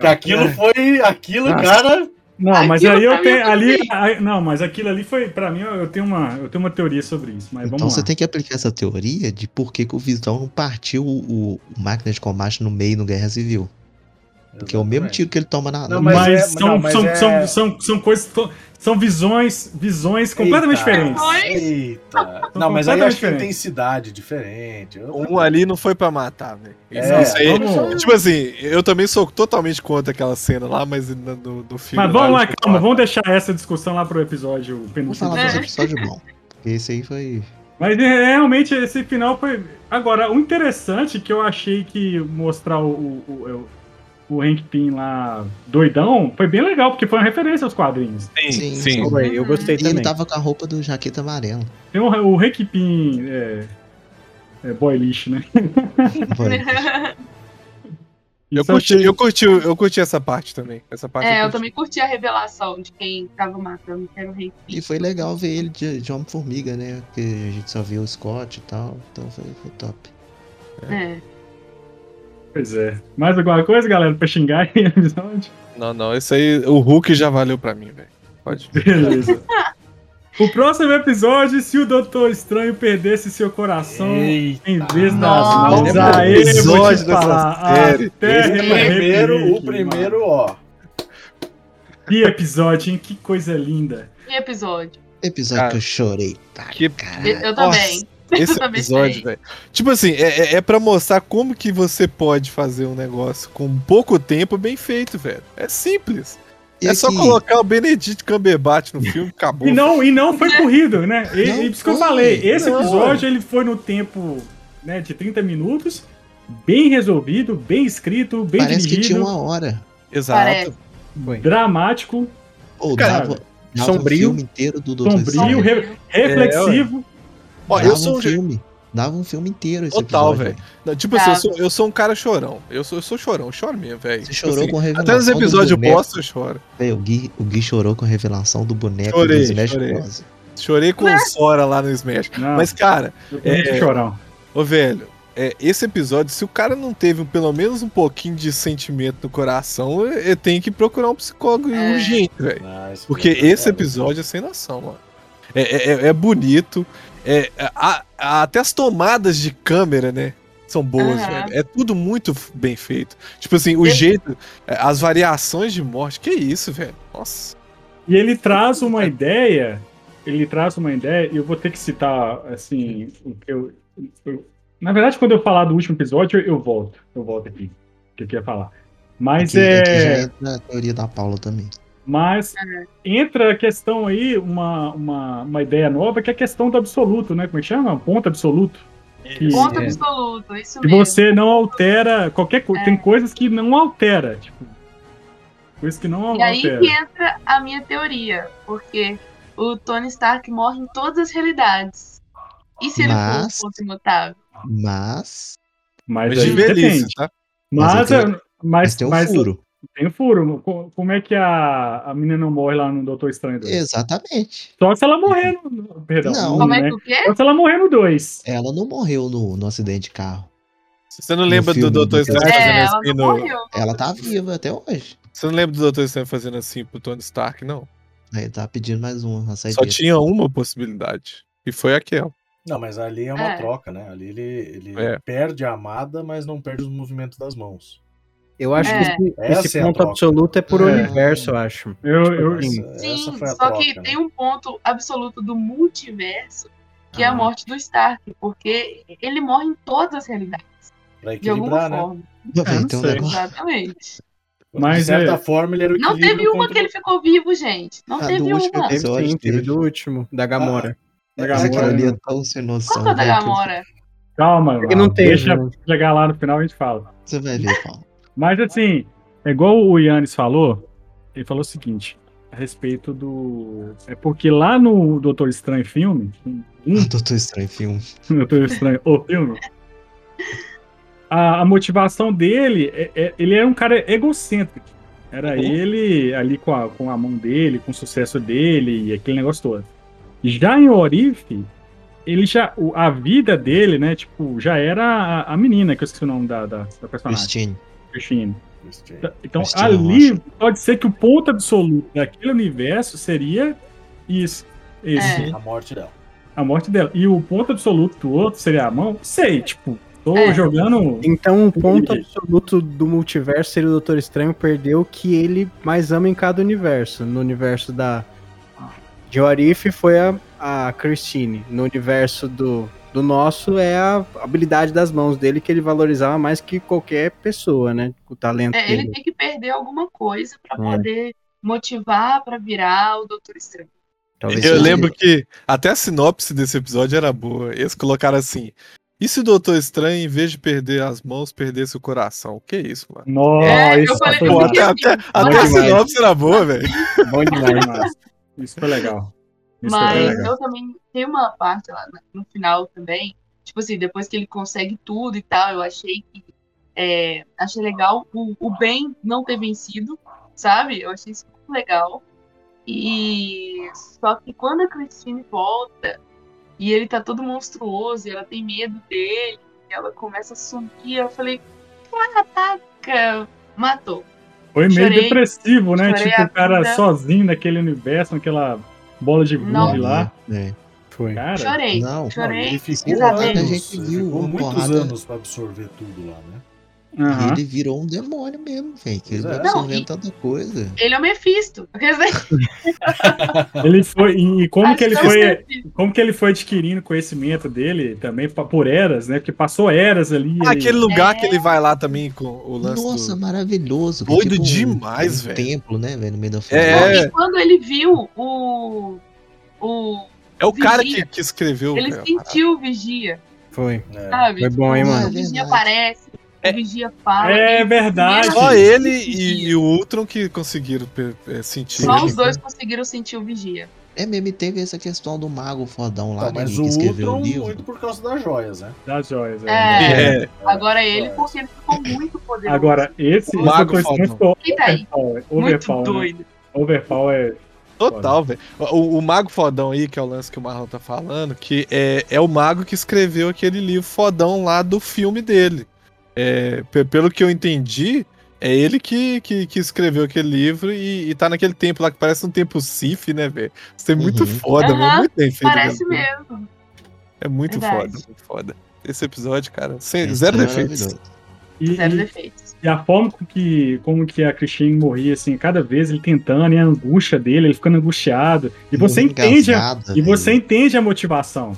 que aquilo foi. Aquilo, cara. Não, mas Aquilo aí eu mim tenho. é Ali, aí- não, mas aquilo ali foi. Pra mim, eu tenho uma, eu tenho uma teoria sobre isso. Mas Então vamos você lá. tem que aplicar essa teoria de por que, que o Visão não partiu o, o máquina de combate no meio no Guerra Civil. Porque é o mesmo Exatamente. tiro que ele toma na. Não, no- Mas, mas é- são, não, mas são, é- são, são, são coisas. São visões, visões completamente Eita. diferentes. Eita. Não, mas aí acho que diferentes. intensidade diferente. Eu- Um ali não foi pra matar, velho. É, isso aí. vamos- Tipo assim, eu também sou totalmente contra aquela cena lá, mas no, no, no filme. Mas vamos lá, calma, vamos deixar essa discussão lá pro episódio Vamos penúltimo. falar É. bons. Porque esse aí foi. Mas é, realmente esse final foi. Agora, o interessante que eu achei que mostrar o, o, o, o Hank Pym lá doidão foi bem legal, porque foi uma referência aos quadrinhos. Sim, Sim, sim. Foi, eu gostei E ele também. tava com a roupa do jaqueta amarela. Tem o, o Hank Pym é, é boy lixo, né? <laughs> Foi. <laughs> Eu curti, eu, curti, eu curti essa parte também. Essa parte É, eu curti. também curti a revelação de quem tava matando, que era o Hank E Pym. foi legal ver ele de, de Homem-Formiga, né? Porque a gente só viu o Scott e tal. Então foi, foi top. É. Pois é. Mais alguma coisa, galera, pra xingar aí no episódio? Não, não, isso aí, o Hulk já valeu pra mim, velho. Pode. Beleza. O próximo episódio, se o Doutor Estranho perdesse seu coração Eita. em vez das Nossa. mãos, aí o eu vou te falar. série? até me primeiro, o primeiro, ó. Que episódio, hein? Que coisa linda. Que episódio? Episódio Cara, que eu chorei. Tá, que- caralho. Eu, eu também. Esse <laughs> episódio, velho. Tipo assim, é, é, é pra mostrar como que você pode fazer um negócio com pouco tempo bem feito, velho. É simples. E é só aqui, colocar o Benedict Cumberbatch no filme, acabou. E não, e não foi corrido, né? E, Não e por isso que eu falei, esse Não. episódio ele foi no tempo né, de 30 minutos, bem resolvido, bem escrito, bem Parece que dirigido, tinha uma hora. Exato. Parece. Dramático, Ou Cara, dava, dava sombrio. um filme inteiro do Doutor sombrio, re- reflexivo. Ó, Dava eu sou um filme. Dava um filme inteiro esse Total, velho. Tipo assim, eu Tá. sou, eu sou um cara chorão. Eu sou, eu sou chorão, choro mesmo, velho. Você Tipo chorou assim, com a revelação Até nos episódios bosta eu choro. Véi, o, Gui, o Gui chorou com a revelação do boneco Chorei, do Smash chorei. Bros. Chorei com o Sora lá no Smash. Não, Mas, cara, muito é- chorão. ô velho, é, esse episódio, se o cara não teve pelo menos um pouquinho de sentimento no coração, ele tem que procurar um psicólogo É. urgente, velho. Ah, Porque primeiro, esse episódio é sem noção, mano. É, é- é- é bonito. É, a- a- até as tomadas de câmera, né? São boas, Aham. velho. É tudo muito bem feito. Tipo assim, o jeito, é, as variações de morte. Que isso, velho? Nossa. E ele traz uma ideia. ele traz uma ideia, e eu vou ter que citar, assim, o que eu, eu- Na verdade, quando eu falar do último episódio, eu volto. Eu volto aqui. O que eu queria falar. Mas Aqui, aqui já é. a teoria da Paula também. Mas É. entra a questão aí, uma, uma, uma ideia nova, que é a questão do absoluto, né? Como é que chama? Ponto absoluto. Que, Ponto É. absoluto, isso que mesmo. você não altera qualquer coisa. É. Tem coisas que não altera. Tipo, coisas que não E aí altera. que entra a minha teoria, porque o Tony Stark morre em todas as realidades. E se ele Mas- for um ponto imutável? Mas. Mas, Mas de aí velhice, depende. tá? Mas, Mas mas, Mas tem um mas furo. Tem um furo. Co- Como é que a, a menina não morre lá no Doutor Estranho 2? Exatamente. Só se ela morrer no. Perdão. Não. Como é né? que o quê? Só se ela morrer no 2. Ela não morreu no, no acidente de carro. Você não lembra do Estranho Doutor É, fazendo ela assim não no. morreu. Ela tá viva até hoje. Você não lembra do Dr. Estranho fazendo assim pro Tony Stark, não? Aí tá pedindo mais uma, Só tinha uma possibilidade. E foi aquela. Não, mas ali é uma É. troca, né? Ali ele, ele É. perde a amada, mas não perde os movimentos das mãos. Eu acho É. que esse, esse é ponto absoluto é por É. universo, eu acho. Eu, eu, Sim. Essa, Sim, a só troca, que né? tem um ponto absoluto do multiverso, que é a Ah. morte do Stark, porque ele morre em todas as realidades, Pra de alguma equilibrar, né? forma. Exatamente. Mas de certa é- forma, ele era o Não teve uma contra que ele ficou vivo, gente. Não Ah, teve uma. Teve episódio sim, teve teve. do último, da Gamora. Da É, Gamora, Aquilo ali né? é tão sem noção. Qual que é da Gamora? Calma, Porque não deixa né? chegar lá no final e a gente fala. Você vai ver, Paulo. Mas assim, é igual o Yannis falou, ele falou o seguinte, a respeito do. É porque lá no Doutor Estranho filme, <laughs> um Doutor Estranho filme. <laughs> Doutor Estranho, o filme, a, a motivação dele, é, é- ele era um cara egocêntrico. Era Uhum. ele ali com a, com a mão dele, com o sucesso dele e aquele negócio todo. Já em Orife, ele já. A vida dele, né? Tipo, já era a, a menina, que eu esqueci o nome da, da, da personagem. Christine. Christine. Christian. Então, Christina ali pode ser que o ponto absoluto daquele universo seria isso. Esse, É. A morte dela. a morte dela. E o ponto absoluto do outro seria a mão? Sei, tipo, tô É. jogando. Então, o ponto absoluto do multiverso seria o Doutor Estranho perder o que ele mais ama em cada universo. No universo da de Orif foi a, a Christine. No universo do, do nosso é a habilidade das mãos dele que ele valorizava mais que qualquer pessoa, né? O talento É, ele dele. tem que perder alguma coisa pra É. poder motivar pra virar o Doutor Estranho. Talvez Eu seja- lembro que até a sinopse desse episódio era boa. Eles colocaram assim: e se o Doutor Estranho, em vez de perder as mãos, perdesse o coração? Que isso, mano? Nossa, É, eu isso falei Pô, até, até, até a sinopse era boa, velho. bom demais. massa. Isso foi legal. Isso bem Mas eu também tem uma parte lá no final também, tipo assim, depois que ele consegue tudo e tal, eu achei que é, achei legal o, o bem não ter vencido, sabe? Eu achei isso muito legal. E só que quando a Christine volta e ele tá todo monstruoso, e ela tem medo dele, e ela começa a sumir, eu falei, caraca, matou. Foi meio chorei- depressivo, né? chorei Tipo, o cara vida. sozinho naquele universo, naquela bola de gude Não. lá. É. Foi. Cara, Chorei, Não, Não, chorei. ele ficou pesadelo. A gente viu ficou muitos porrada. anos pra absorver tudo lá, né? Aham. Ele virou um demônio mesmo, velho. Que ele é. vai absorvendo Não, e- tanta coisa. Ele é o Mephisto. <laughs> Ele foi. E como que ele é foi. Como que ele foi adquirindo conhecimento dele também por eras, né? Porque passou eras ali. Ah, ele- aquele lugar É. que ele vai lá também com o lance Nossa, do... maravilhoso. Doido um- demais, um velho. templo, né, velho, no meio da É. floresta. E quando ele viu o. o É o cara Vigia. que, que escreveu. ele velho. sentiu o vigia, Foi. É. sabe? Foi bom, hein, Tipo, mano? O vigia Verdade. Aparece, o vigia fala. É ele- verdade. Só ele ele o e, e o Ultron que conseguiram é, sentir. Só ele. os dois conseguiram sentir o vigia. É mesmo, e teve essa questão do mago fodão lá, Tá, né, mas que o escreveu o Ultron livro. muito por causa das joias, né? Das joias. É. É. É, Agora ele, joias. porque ele ficou muito poderoso. Agora, esse, O Mago muito fodão. Quem tá aí? Overpower. Muito Overpower, né? doido. Overpower é. total, velho. O, o Mago Fodão aí, que é o lance que o Marlon tá falando, que é, é o mago que escreveu aquele livro fodão lá do filme dele. É, pe- pelo que eu entendi, é ele que, que, que escreveu aquele livro e, e tá naquele tempo lá que parece um tempo Sif, né, velho? Isso é muito Uhum. foda, velho. Muito bem feito. Parece filme. mesmo. É muito Verdade. foda, muito foda. Esse episódio, cara, sem, Esse zero é defeitos. E, Zero defeitos. e a forma com que, como que a Christine morria, assim, cada vez ele tentando, e a angústia dele, ele ficando angustiado. E você entende, a, e você velho. entende a motivação.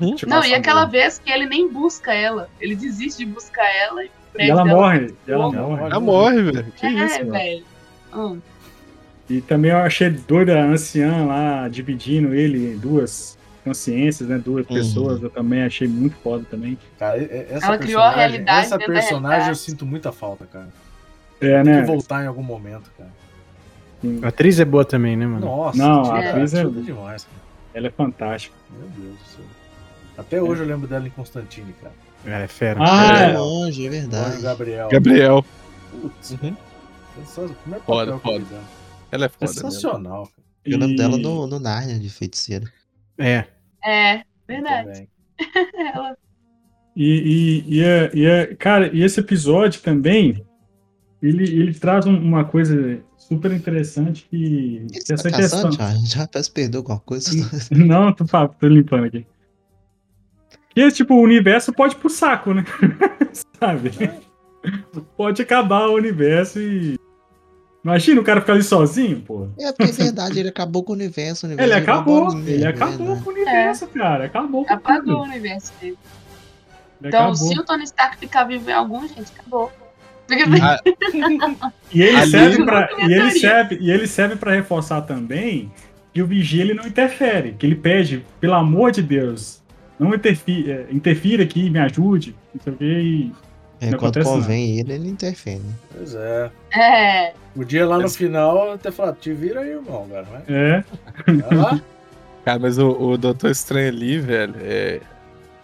Uhum. Não, e aquela dele. vez que ele nem busca ela. Ele desiste de buscar ela e E ela morre, e ela Ela morre. Ela morre, velho. Que É, isso, velho. Hum. E também eu achei doida a anciã lá, dividindo ele em duas consciências, né? Duas Uhum. pessoas, eu também achei muito foda também. Cara, essa Ela criou a realidade Essa personagem eu sinto muita falta, cara. É, Tem né? que voltar em algum momento, cara. A atriz é boa também, né, mano? Nossa, Não, a atriz é- tira demais, cara. Ela é fantástica. Meu Deus do céu. Até hoje eu lembro dela em Constantine, cara. Ela é fera. Ah, É é. longe, é verdade. Gabriel. Gabriel. Putz, Uhum. Foda, foda. dela. Ela é foda. mesmo. Sensacional, cara. Eu lembro E- dela no, no Narnia de feiticeira. É. É, verdade. <laughs> Ela E, e, e, é- e é- cara, e esse episódio também, ele, ele traz um- uma coisa super interessante que, que tá essa questão. caçando, já, já que perdeu alguma coisa. <laughs> Não, tô, tô limpando aqui. Que tipo, o universo pode ir pro saco, né? <laughs> Sabe? Pode acabar o universo e. Imagina o cara ficar ali sozinho, pô. É porque é verdade, ele acabou com o universo. O universo Ele acabou, ele neve, acabou né? com o universo, cara. Acabou com apagou o tudo. universo dele. Ele Então, acabou. se o Tony Stark ficar vivo em algum, gente, acabou. Ah, <laughs> E ele Ali- serve para e ele serve e ele serve para reforçar também que o vigia ele não interfere, que ele pede, pelo amor de Deus, não interfira, é, interfira aqui, me ajude, não sei o quê, e É, Não quando convém ele, ele interfere. né? Pois é. é, Podia lá no final até falar, te vira aí, irmão, cara. Vai, é, vai lá. <laughs> Cara, mas o, o Doutor Estranho ali, velho, é...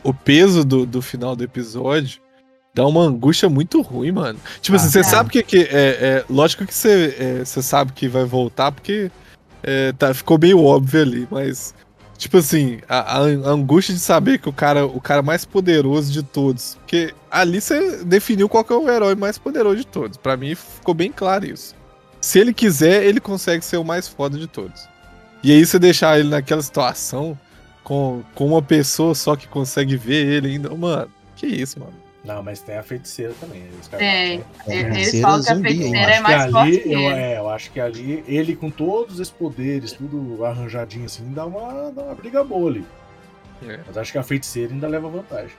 o peso do, do final do episódio dá uma angústia muito ruim, mano. Tipo assim, Ah, você tá. sabe que. que é, é, lógico que você, é, você sabe que vai voltar, porque é, tá, ficou meio óbvio ali, mas. Tipo assim, a, a angústia de saber que o cara, o cara mais poderoso de todos. Porque ali você definiu qual que é o herói mais poderoso de todos. Pra mim ficou bem claro isso. Se ele quiser, ele consegue ser o mais foda de todos. E aí você deixar ele naquela situação com, com uma pessoa só que consegue ver ele ainda. Mano, que isso, mano. Não, mas tem a feiticeira também. Falam, É, Eles falam que a feiticeira é acho que mais forte ali, que eu, ele. é, eu acho que ali, ele com todos esses poderes, tudo arranjadinho assim, dá uma, dá uma briga boa ali. É. Mas acho que a feiticeira ainda leva vantagem.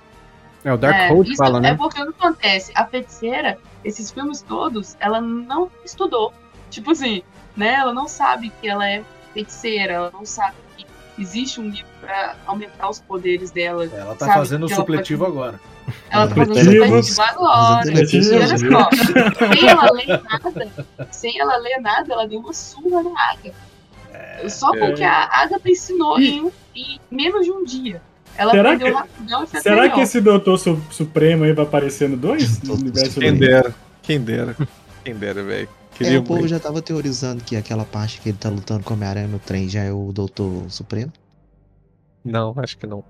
É, o Dark É, Hold isso fala, é né? porque o que acontece? A feiticeira, esses filmes todos, ela não estudou. Tipo assim, né? Ela não sabe que ela é feiticeira, ela não sabe que existe um livro pra aumentar os poderes dela. Ela tá Sabe, fazendo o que ela supletivo agora. Ela tá fazendo Supletivo. supletivo agora. E olha só, sem ela ler nada, sem ela ler nada, ela deu uma surra na Agatha. Só É. porque a Agatha ensinou E- em, em menos de um dia. Ela Será que- rapidão e fez Será que esse Doutor Su- Supremo aí vai aparecer no 2? No universo Quem dera. Quem dera. Quem dera, velho. É, Queria o povo já tava teorizando que aquela parte que ele tá lutando com a Homem-Aranha no trem já é o Doutor Supremo, Não, acho que não.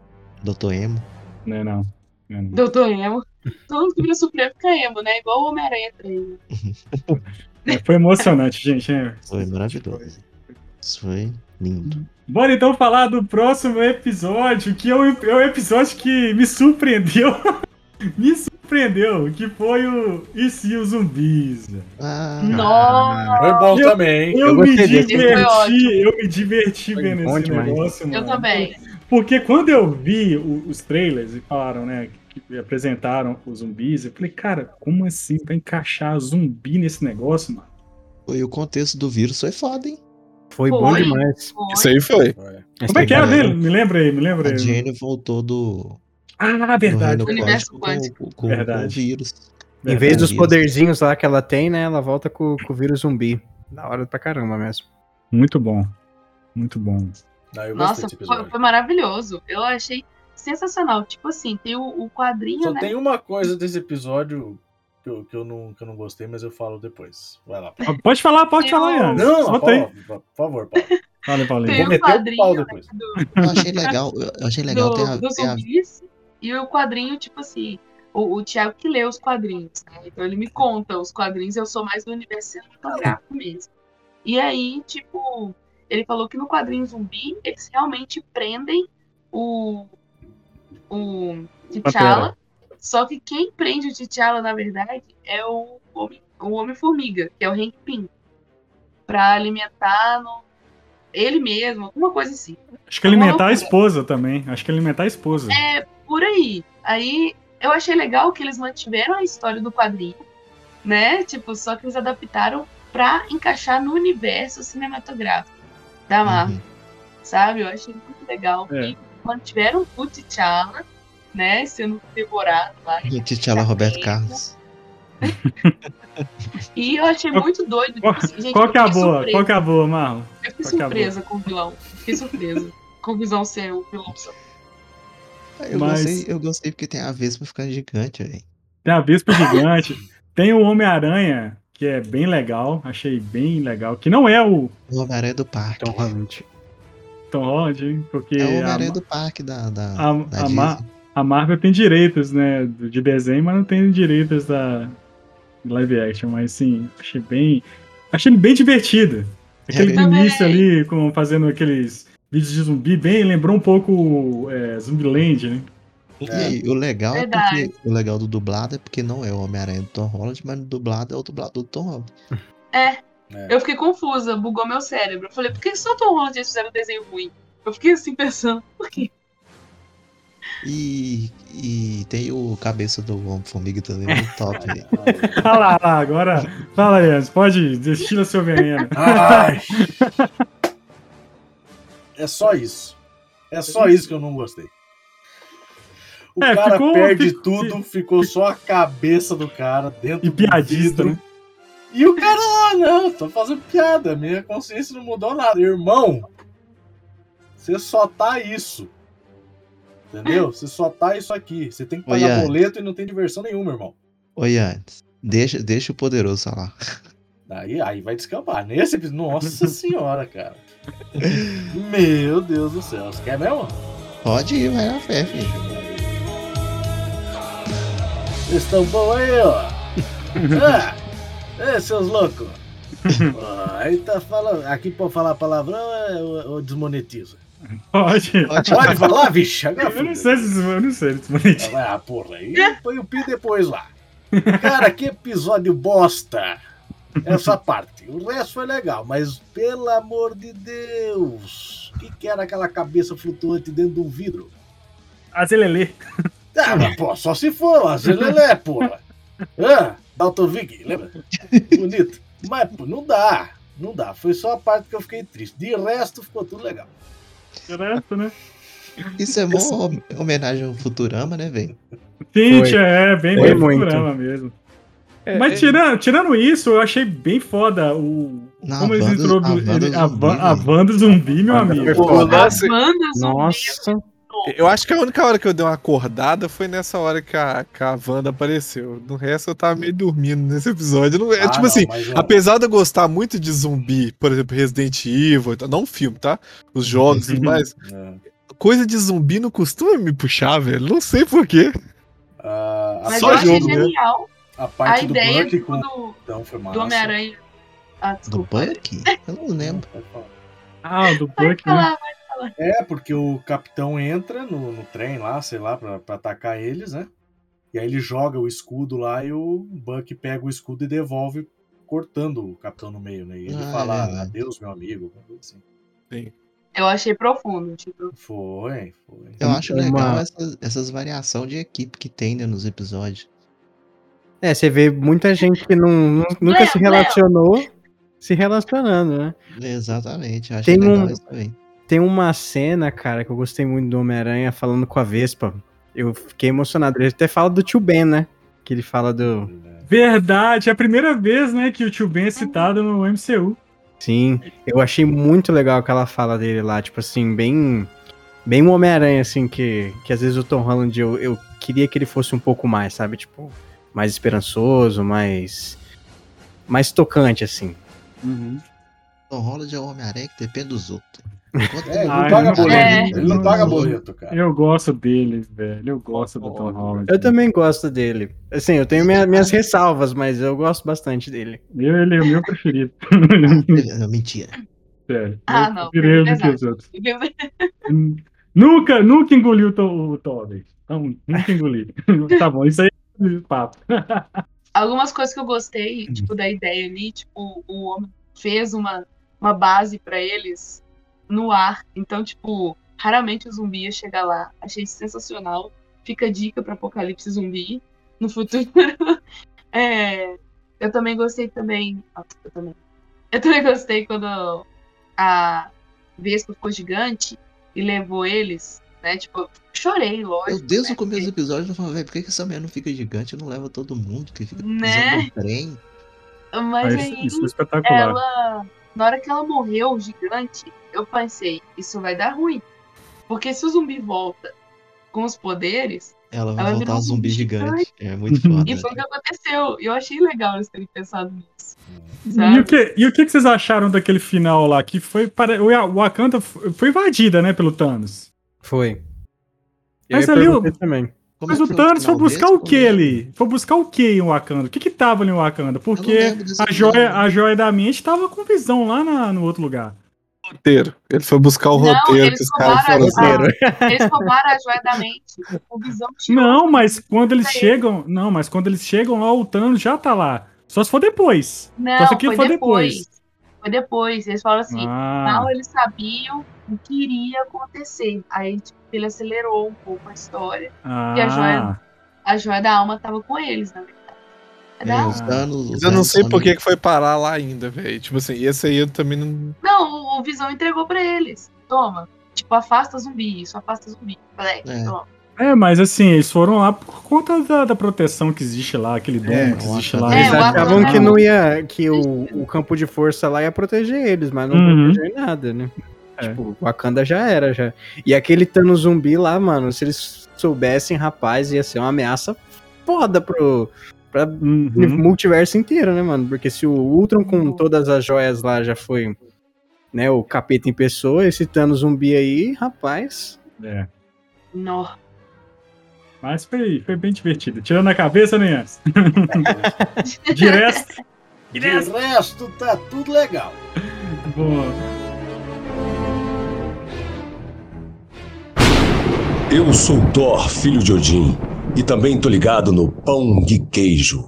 Doutor Emo. Não, é não. Não, é não. Doutor Emo. Todo mundo que vira Supremo fica emo, né? Igual o Homem-Aranha 3. É, Foi emocionante, gente. né? Foi maravilhoso. Isso foi lindo. Bora então falar do próximo episódio, que é um, é um episódio que me surpreendeu. <laughs> me surpreendeu, que foi o E se os zumbis? velho? Ah, Nossa! Foi bom Eu- também. Eu, Eu me diverti, eu me diverti Foi vendo bom esse demais. negócio, mano. Eu também. Porque quando eu vi o- os trailers e falaram, né, que apresentaram os zumbis, eu falei, cara, como assim vai encaixar zumbi nesse negócio, mano? e o contexto do vírus foi foda, hein? Foi bom Foi. demais. Foi. Isso aí foi. Foi. Como é que era dele? Me lembra aí, me lembra A aí. Jane voltou do, Ah, verdade. reino Universo quântico com, com- com o Verdade. vírus. Em vez dos poderzinhos lá que ela tem, né? Ela volta com, com o vírus zumbi. Da hora pra caramba mesmo. Muito bom. Muito bom. Não, gostei Nossa, foi, foi maravilhoso. Eu achei sensacional. Tipo assim, tem o, o quadrinho, Só né? tem uma coisa desse episódio que eu, que, eu não, que eu não gostei, mas eu falo depois. Vai lá. Ah, Pode falar, pode Eu- falar, Ian. Não. Paulo, por favor, Paulo. Fala, Paulinho. Tem Vou meter o pau né, depois. do, Eu achei legal, eu achei legal do, ter a, ter a- e o quadrinho, tipo assim, o, o Thiago que lê os quadrinhos, né? Então ele me conta os quadrinhos, eu sou mais do universo cinematográfico mesmo. E aí, tipo, ele falou que no quadrinho zumbi, eles realmente prendem o, o T'Challa, Só que quem prende o T'Challa, na verdade, é o Homem- o Homem-Formiga, que é o Hank Pym. Pra alimentar no- ele mesmo, alguma coisa assim. Acho que alimentar a esposa também. Acho que alimentar a esposa. É, por aí. Aí eu achei legal que eles mantiveram a história do quadrinho, né? Tipo, só que eles adaptaram pra encaixar no universo cinematográfico da Marvel, Uhum. sabe? Eu achei muito legal. É. E mantiveram o T'Challa, né? Sendo devorado lá. E o T'Challa Roberto Carlos. <laughs> E eu achei Qual- muito doido. Qual, tipo assim, gente, qual que é a boa? surpresa. Qual que é a boa, Marlon? Eu fiquei qual é surpresa com o vilão. Fiquei surpresa com o visão ser o vilão. Só. Eu, Mas- gostei, eu gostei porque tem a Vespa ficando gigante, velho. Tem a Vespa Gigante. <laughs> tem o Homem-Aranha, que é bem legal. Achei bem legal. Que não é o O Homem-Aranha do parque. Tom Holland. Tom Holland, hein? porque É o a, Homem-Aranha do parque da, da, a- da a a Marvel tem direitos, né, de desenho, mas não tem direitos da live action. Mas sim, achei bem. Achei ele bem divertido. Aquele É, Também. início ali, com, fazendo aqueles vídeos de zumbi, bem, lembrou um pouco é, Zumbiland, né? E aí, o legal Verdade. é porque o legal do dublado é porque não é o Homem-Aranha do Tom Holland, mas no dublado é o dublador do Tom Holland. É, É. eu fiquei confusa, bugou meu cérebro. Eu falei, por que só Tom Holland eles fizeram um desenho ruim? Eu fiquei assim pensando, <laughs> por quê? E, e tem o cabeça do Homem-Formiga também, muito top. Olha lá, lá, agora. Fala aí, Anderson, pode, destila seu veneno. Ai. <laughs> É só isso. É só isso que eu não gostei. O É, cara ficou- perde fico- tudo, ficou só a cabeça do cara dentro E do piadista, né? E o cara, ah, não, tô fazendo piada, minha consciência não mudou nada. Irmão, você só tá isso. Entendeu? Você só tá isso aqui. Você tem que pagar Ian. boleto e não tem diversão nenhuma, irmão. Oi, antes. Deixa, deixa o poderoso falar. Aí, aí vai descambar. Nesse episódio, nossa <laughs> senhora, cara. <laughs> Meu Deus do céu. Você quer mesmo? Pode ir, vai na fé, filho. Vocês estão bons aí, ó. <laughs> ah, é, seus loucos. <laughs> Aí tá falando. Aqui pode falar palavrão é, ou, ou desmonetiza? Pode. Pode Pode falar, vixe. Agora Eu não sei se eu não sei se bonitinho. Ah, porra, aí põe o pi depois lá. Cara, que episódio bosta. Essa parte. O resto foi legal, mas pelo amor de Deus. O que, que era aquela cabeça flutuante dentro de um vidro? Azelelê. Ah, mas, pô, só se for, a Zelelé, porra. Ah, Dalton Vig, lembra? Bonito. Mas, pô, não dá. Não dá. Foi só a parte que eu fiquei triste. De resto, ficou tudo legal. Direto, né? Isso é uma homenagem ao Futurama, né, velho? Sim, Foi. é bem Foi bem programa mesmo. É, Mas é- tirando, tirando isso, eu achei bem foda o. Não, como a eles introduziram. a Wanda A, zumbi, a meu amigo. O lance- Banda zumbi. Nossa. Eu acho que a única hora que eu dei uma acordada foi nessa hora que a, que a Wanda apareceu. No resto eu tava meio dormindo nesse episódio. Não- é Ah, tipo não, assim, mas, apesar de eu gostar muito de zumbi, por exemplo, Resident Evil, não o filme, tá? Os jogos e tudo mais. é, Coisa de zumbi não costuma me puxar, velho. Não sei porquê. a, a Mas Só eu achei jogo, né? genial a a parte do ideia Bucky do, com do, então foi massa. do Homem-Aranha. Ah, Do. Bucky? Eu não lembro. Ah, do Vai Buck, né? falar, vai. É, porque o capitão entra no, no trem lá, sei lá, pra, pra atacar eles, né? E aí ele joga o escudo lá e o Buck pega o escudo e devolve, cortando o capitão no meio, né? E ele Ah, é fala, verdade. adeus, meu amigo. assim. Eu achei profundo, tipo. Foi, foi. Eu acho Uma- legal essas, essas variações de equipe que tem né, nos episódios. É, você vê muita gente que não, nu- nunca Léo, se relacionou se relacionando, né? Exatamente, acho Tem legal um- isso também. Tem uma cena, cara, que eu gostei muito do Homem-Aranha falando com a Vespa. Eu fiquei emocionado. Ele até fala do tio Ben, né? Que ele fala do. Verdade, é a primeira vez, né, que o tio Ben é citado no MCU. Sim, eu achei muito legal aquela fala dele lá, tipo assim, bem. Bem um Homem-Aranha, assim, que, que às vezes o Tom Holland eu, eu queria que ele fosse um pouco mais, sabe? Tipo, mais esperançoso, mais. mais tocante, assim. Tom Holland é o Homem-Aranha que depende dos outros. É, ele não Ai, paga não- boleto. É. Ele não paga boleto, cara. Eu gosto dele, velho. Eu gosto do Tom Holland. Eu também gosto dele. Assim, eu tenho minha- minhas ressalvas, mas eu gosto bastante dele. Eu, ele é o meu preferido. <laughs> Não, mentira. Sério. Ah, não, prefiro ele que os outros. <laughs> Nunca, nunca engoliu o, to- o Toby. Então, nunca engoli. <laughs> tá bom, isso aí é papo. <laughs> Algumas coisas que eu gostei, tipo, da ideia ali, tipo, o homem fez uma, uma base pra eles no ar. Então, tipo, raramente o zumbi ia chegar lá. Achei sensacional. Fica a dica pra Apocalipse Zumbi no futuro. <laughs> É, eu também gostei também. Eu também. Eu também gostei quando a Vespa ficou gigante e levou eles, né? Tipo, chorei, lógico. Eu, desde né? o começo do episódio, eu falava, velho, por que, que essa mulher não fica gigante e não leva todo mundo? Que fica Né? no trem? Mas Mas aí. isso é espetacular. ela, na hora que ela morreu gigante, eu pensei, isso vai dar ruim. Porque se o zumbi volta com os poderes, Ela vai Ela voltar um um zumbi zumbi gigante. É muito foda. e foi o que aconteceu. E eu achei legal eles terem pensado nisso. E Sabe? o, que, e o que vocês acharam daquele final lá? Que foi para. O Wa- Wakanda foi invadida, né, pelo Thanos. Foi. Mas ali também. Como Mas é o Thanos foi buscar o que ali? Foi buscar o que em Wakanda? O que que tava ali em Wakanda? Porque a joia, a joia da mente tava com visão lá na- no outro lugar. roteiro. Ele foi buscar o Não, roteiro eles que os caras foram a-. <laughs> Eles roubaram a joia da mente. O visão. <laughs> Não, mas quando eles chegam. Não, mas quando eles chegam lá, o Thanos já tá lá. Só se for depois. Não, Então isso aqui foi, foi depois. depois. Foi depois. Eles falaram assim, Ah, mal eles sabiam o que iria acontecer. Aí tipo, ele acelerou um pouco a história. ah, e a joia- A joia da alma tava com eles, na verdade. É Mas eu não Thanos sei por que foi parar lá ainda, velho. Tipo assim, esse aí eu também não. Não, o, o Visão entregou pra eles. Toma. Tipo, afasta zumbi, isso afasta zumbi. Falei, É. toma. É, mas assim, eles foram lá por conta da, da proteção que existe lá, aquele domo É, que existe lá. É, Eles achavam que não ia. que o, o campo de força lá ia proteger eles, mas não Uhum. protegeu nada, né? É. Tipo, o Wakanda já era, já. E aquele Thanos zumbi lá, mano, se eles soubessem, rapaz, ia ser uma ameaça foda pro. Pra Uhum. multiverso inteiro, né, mano? Porque se o Ultron com todas as joias lá já foi, né, o capeta em pessoa, esse Thanos zumbi aí, rapaz. É. Nó. Mas foi, foi bem divertido. Tirando a cabeça, né? <laughs> De resto. De resto, tá tudo legal. Bom, Eu sou Thor, filho de Odin, e também tô ligado no pão de queijo.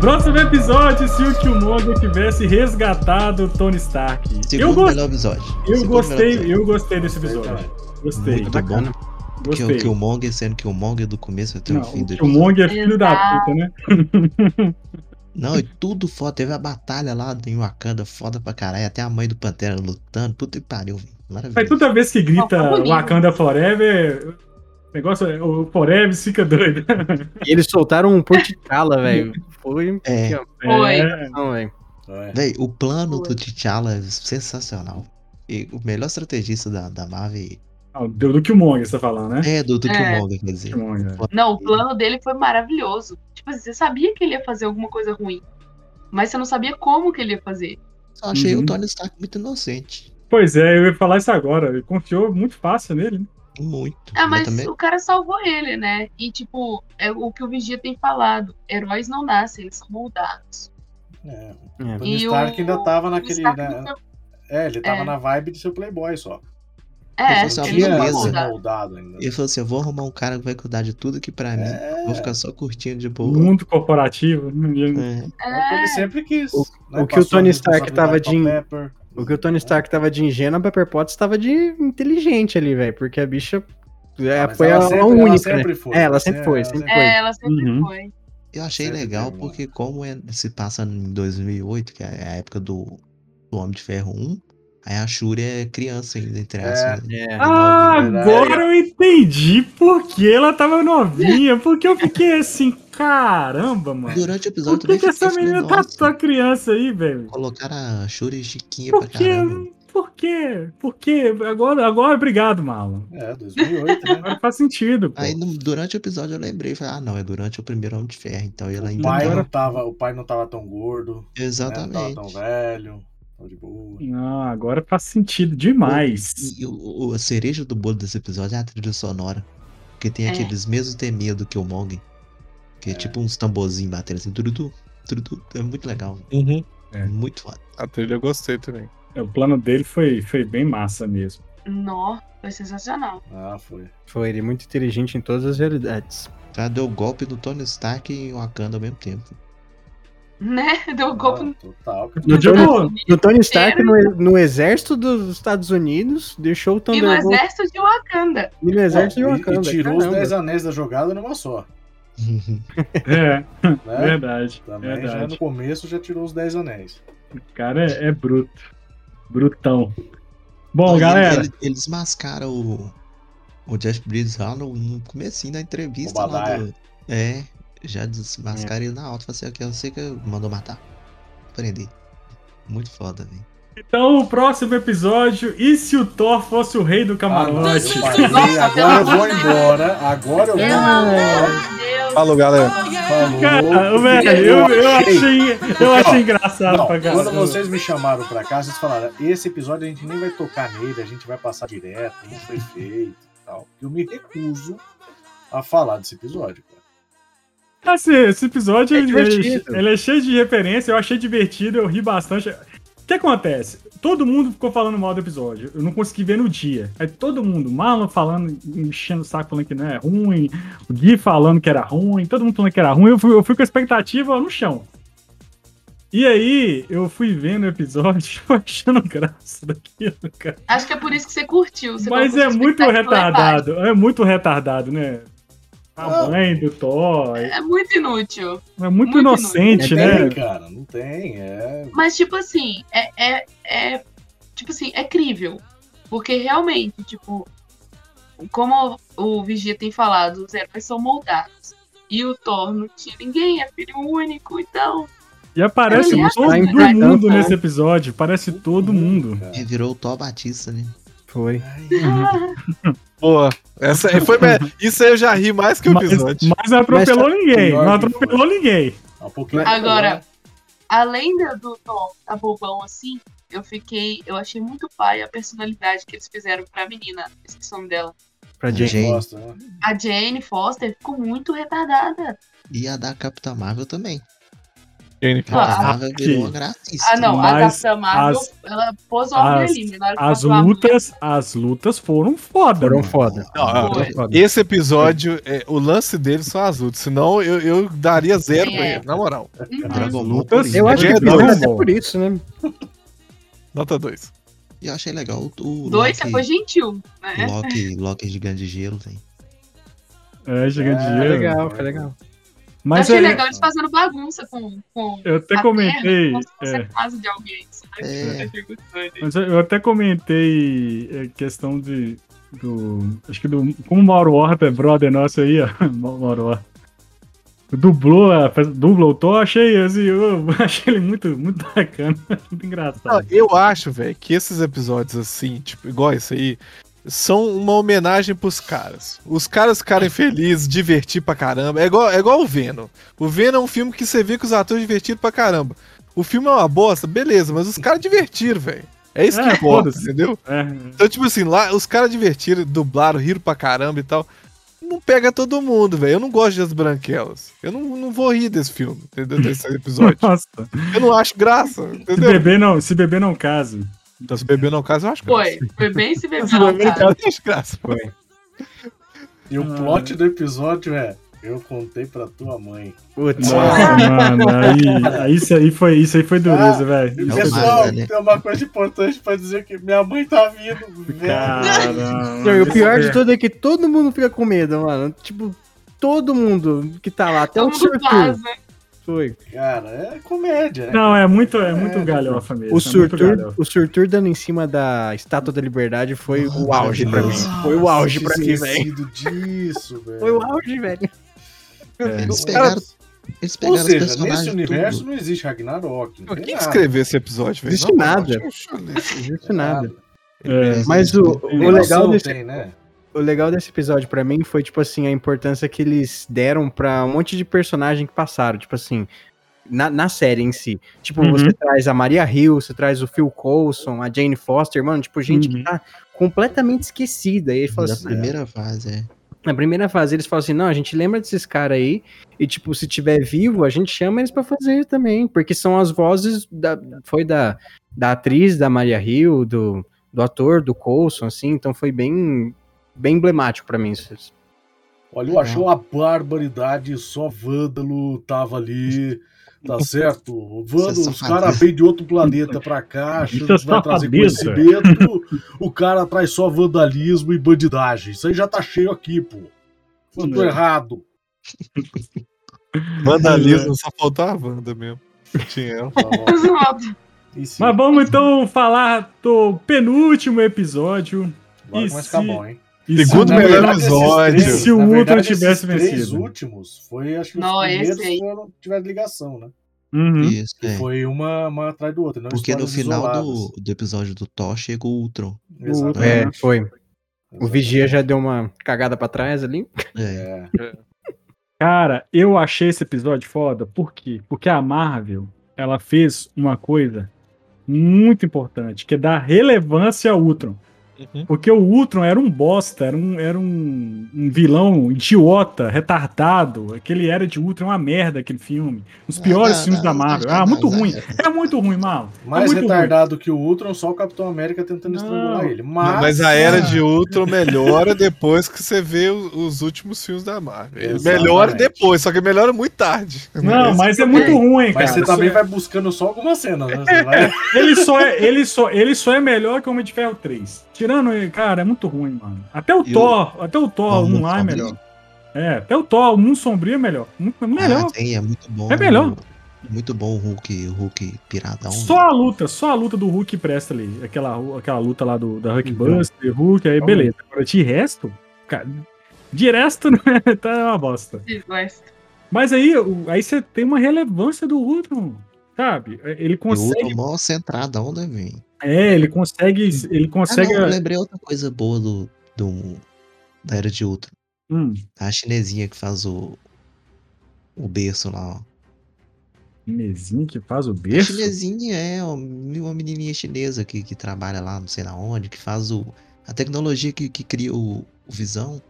próximo episódio, se o Killmonger tivesse resgatado o Tony Stark. Segundo eu, go- melhor episódio. eu Segundo gostei, episódio. eu gostei desse episódio. Gostei. Muito bom. Porque o Gostei. Killmonger sendo Killmonger do começo até Não, o fim o do Killmonger é filho da puta, né? <laughs> Não, e tudo foda. Teve a batalha lá em Wakanda, foda pra caralho. Até a mãe do Pantera lutando. Puta que pariu, velho. Mas toda vez que grita bonito. Wakanda Forever, o negócio, é- o Forever fica doido. E eles soltaram um por T'Challa, <laughs> velho. Foi. É. Foi. É, Não, velho. É. Véi, o plano Foi. do T'Challa é sensacional. E o melhor estrategista da, da Marvel não, do, do Killmonger, você tá falando, né? é do, do É. Killmonger, quer dizer. Killmonger. Não, o plano dele foi maravilhoso. Tipo assim, você sabia que ele ia fazer alguma coisa ruim. Mas você não sabia como que ele ia fazer. Só achei Uhum. o Tony Stark muito inocente. Pois é, eu ia falar isso agora. Ele confiou muito fácil nele. né? Muito. Ah, mas também. o cara salvou ele, né? E, tipo, é o que o Vigia tem falado. Heróis não nascem, eles são moldados. É. É. Tony E Stark o- ainda tava o naquele. Stark né, foi- É, ele tava É. na vibe de ser Playboy só. É, fosse uma ele não foi beleza. moldado. ainda. Ele falou assim: eu vou arrumar um cara que vai cuidar de tudo aqui pra mim. É. Vou ficar só curtindo de boa. mundo corporativo. né? É. É o que ele sempre quis. O- né? o que o Tony Stark tava de- Pepper. O que o Tony Stark tava de ingênuo, a Pepper Potts tava de inteligente ali, velho. Porque a bicha é, Ah, foi a, ela a sempre- ela única, sempre né? foi. É, ela sempre sempre- foi, ela sempre sempre- foi. É, ela sempre Uhum. foi. Eu achei Sempre legal porque, como é- se passa em 2008, que é a época do, do Homem de Ferro 1, aí a Shuri é criança ainda, entre aspas. né? É. Ah, verdade. agora eu entendi por que ela tava novinha. Porque eu fiquei assim, caramba, mano. Durante o Por episódio que, também que essa fiquei menina tá, "Nossa, tá criança aí, velho? Colocaram a Shuri chiquinha Por pra quê? caramba. Por quê? Por quê? Agora, agora obrigado, Marlon. É, 2008, né? Agora faz sentido, pô. Aí no- durante o episódio eu lembrei, falei, ah não, é durante o primeiro Homem de Ferro, então ele O ainda pai, tá- não tava, o pai não tava tão gordo, né? não tava Exatamente. tão velho, tava de boa. Não, agora faz sentido demais. E o, o- a cereja do bolo desse episódio é a trilha sonora. Porque tem É. aqueles mesmos temer do que o Mong. Que é, tipo uns tamborzinhos batendo assim, tudo, tudo. É muito legal. Uhum. É. Muito foda. A trilha eu gostei também. É, O plano dele foi, foi bem massa mesmo. Nó, foi sensacional. Ah, foi. Foi ele muito inteligente em todas as realidades. O cara deu golpe do Tony Stark e Wakanda ao mesmo tempo. Né? <laughs> Deu golpe Ah, no total. No Tony- tipo, No Tony Stark, no, no exército dos Estados Unidos, deixou o e no Thunderbolt exército de Wakanda. e no exército de Não, e- Wakanda. E, tirou os caramba. 10 anéis da jogada numa só. <laughs> é, <laughs> Né? verdade. Também já verdade. no começo já tirou os 10 anéis. O cara é, é bruto. Brutão. Bom, Não, e galera. ele- eles mascaram o, o Jeff Bridges lá no, no comecinho da entrevista lá do. É, já desmascaram ele na alta. Falei assim, aqui eu sei que mandou matar. Prender. Muito foda, velho. Então, o próximo episódio. E se o Thor fosse o rei do Ah, não, camarote? parei, Nossa, agora eu vou embora. Agora eu vou embora. Falou, galera. Falou. Cara, velho, eu, eu achei, eu achei engraçado Não, pra caramba. quando vocês me chamaram pra cá, vocês falaram: esse episódio a gente nem vai tocar nele, a gente vai passar direto, não foi feito e tal. Eu me recuso a falar desse episódio. Assim, esse episódio É ele, divertido. ele é cheio de referência, eu achei divertido, eu ri bastante. O que acontece? Todo mundo ficou falando mal do episódio. Eu não consegui ver no dia. Aí todo mundo, Marlon falando, enchendo o saco falando que não é ruim, o Gui falando que era ruim, todo mundo falando que era ruim. Eu fui, eu fui com a expectativa no chão. E aí, eu fui vendo o episódio <laughs> achando graça daquilo, cara. Acho que é por isso que você curtiu. Você Mas é muito embaixo. retardado. É muito retardado, né? A Não. mãe do Thor. É É muito inútil. muito, Muito inocente, não né? tem, cara, não tem. É. Mas, tipo assim, é, é, é. Tipo assim, é crível. Porque realmente, tipo. Como o Vigia tem falado, os heróis são moldados. E o Thor não tinha ninguém, é filho único, então. E aparece Aliás, todo tá mundo importante, né? nesse episódio. Parece todo mundo. E virou o Thor Batista, né? Foi. <laughs> Boa. Essa foi. Isso aí eu já ri mais que o Mas, episódio. mas não atropelou ninguém. pior Não que atropelou ninguém. Um pouquinho Agora, além do, do Thor tá bobão assim, eu fiquei. Eu achei muito pai a personalidade que eles fizeram pra menina. Esqueci o nome dela. Pra Jane. Jane. gosta, né? A Jane Foster ficou muito retardada. E a da Capitã Marvel também. Jane Capitã Ah, gracista. Ah, não, a Mas Capitã Marvel, as- ela pôs o as- ali. mas na hora que As passou a mulher, lutas, as lutas foram foda. Foram mano. foda. Não. Foram foda. Esse episódio, é, o lance deles são as lutas. Senão eu, eu daria zero É. pra ele, na moral. Uhum. Dragon Ball lutas-. Eu acho que É, não, até por isso, né? Nota 2. E eu achei legal o, o Dois, você Loki, foi gentil, né? Loki, Loki gigante de gelo, velho. É, gigante É, de Foi gelo. legal, foi legal. Mas Achei é- legal eles fazendo bagunça com, com eu até a comentei. terra, é, casa de alguém. É. Mas eu até comentei é, questão de. Do. Acho que do. Como o Mauro Horta é brother nosso aí, ó. <laughs> Mauro Horta. Dublou, fez- dublou o Thor, achei assim, eu <laughs> achei ele muito, muito bacana, <laughs> muito engraçado. Eu acho, velho, que esses episódios assim, tipo, igual esse aí, são uma homenagem pros caras. Os caras ficarem felizes, divertir pra caramba. É igual, é igual o Venom. O Venom é um filme que você vê que os atores divertiram pra caramba. O filme é uma bosta, beleza, mas os caras divertiram, velho. É isso que É, importa, entendeu? É, Então, tipo assim, lá os caras divertiram, dublaram, riram pra caramba e tal. Não pega todo mundo, velho. Eu não gosto das branquelas. Eu não, não vou rir desse filme, entendeu? Desse episódio. <laughs> nossa. Eu não acho graça, Se entendeu? beber não, se beber não casa. Então, se beber não casa, eu acho graça. Foi, foi bem se beber não casa, eu acho graça. Foi. E o plot do episódio é: eu contei pra tua mãe. Putz. Nossa, <laughs> mano, aí, <laughs> aí isso aí foi, isso aí foi dureza, Ah, velho. Pessoal, mais, né? tem uma coisa importante pra dizer que minha mãe tá vindo. velho. E o pior de tudo é que todo mundo fica com medo, mano. Tipo, todo mundo que tá lá, até Todo o vaza. Foi. Cara, é comédia. né? Não, é muito, é muito É, galhofa mesmo. O é muito surtur, o surtur dando em cima da Estátua da Liberdade foi o auge pra mim. Foi o auge pra mim, velho. esquecido disso, velho. Foi o auge, velho. Eles Os pegaram, eles Ou pegaram seja, nesse universo tudo. não existe Ragnarok. Não Quem escreveu esse episódio, velho? Existe moral, nada. Não existe nada. É. Mas o, o legal desse tem, né? O legal desse episódio pra mim foi, tipo assim, a importância que eles deram pra um monte de personagem que passaram. Tipo assim, na, na série em si. Tipo, Uhum. você traz a Maria Hill, você traz o Phil Coulson, a Jane Foster, mano, tipo, gente Uhum. que tá completamente esquecida. E ele fala Da assim, primeira fase, é. Na primeira fase, eles falam assim: não, a gente lembra desses caras aí, e tipo, se tiver vivo, a gente chama eles pra fazer também, porque são as vozes da. Foi da, da atriz, da Maria Hill, do, do ator, do Coulson, assim, então foi bem, bem emblemático pra mim. Isso. Olha, eu achei uma barbaridade, só Vândalo tava ali, tá <laughs> certo? Vândalo, é os caras vêm de outro planeta pra cá, Isso é vai trazer conhecimento, o cara traz só vandalismo e bandidagem. Isso aí já tá cheio aqui, pô. <laughs> É. errado. Vandalismo, só faltou a Wanda mesmo. Tinha ela. <laughs> Mas vamos então falar do penúltimo episódio. agora e começa a ficar se- bom, hein? E Segundo melhor episódio. três- Se o Ultron tivesse esses três vencido. últimos foi, acho que os Não, primeiros foram, tiveram ligação, né? Uhum. Isso, é. foi uma, uma atrás do outro. Não Porque no final isoladas. do, do episódio do Thor chega o Ultron. Exatamente. É, foi. O Exatamente. Vigia já deu uma cagada pra trás ali. É. É. Cara, eu achei esse episódio foda. Por quê? Porque a Marvel, ela fez uma coisa muito importante, que é dar relevância ao Ultron. Uhum. Porque o Ultron era um bosta, era um, era um, um vilão idiota, retardado. Aquele Era de Ultron é uma merda, aquele filme. Os piores Ah, filmes da não, Marvel. não, Ah, muito não, ruim. não. É muito ruim, Marvel. É Mais muito retardado que o Ultron, só o Capitão América tentando Não. estrangular ele. Mas, Mas a era de Ultron melhora depois que você vê os últimos filmes da Marvel. Melhora depois, só que melhora muito tarde. Não, Esse- mas é muito ruim, cara. Mas você também vai buscando só algumas cenas, né? Você <laughs> vai... é- ele, só é, ele, só, ele só é melhor que o Homem de Ferro 3. Tirando ele, cara, é muito ruim, mano. Até o E o- Thor, até o Thor Thor 1 lá é melhor. É, até o Thor, o Mundo Sombrio é melhor. Muito melhor. Ah, tem, é muito bom. É melhor. Muito bom o Hulk, o Hulk piradão. Só a luta, só a luta do Hulk presta ali. Aquela, aquela luta lá do, da Hulkbuster, Hulk, aí beleza. Agora, de resto, cara, de resto, <laughs> né, tá uma bosta. Mas Mas aí, o- aí você tem uma relevância do Ultron, sabe? Ele E o consegue. Ultron mó centradão, né, velho? É, ele consegue. Ele Ah, consegue. não, eu lembrei outra coisa boa do, do, da Era de Ultron. Hum, A chinesinha que faz o, o berço lá, ó. chinesinho que faz o A berço. chinesinha é ó, uma menininha chinesa que, que trabalha lá, não sei na onde, que faz o, a tecnologia que, que cria o, o Visão.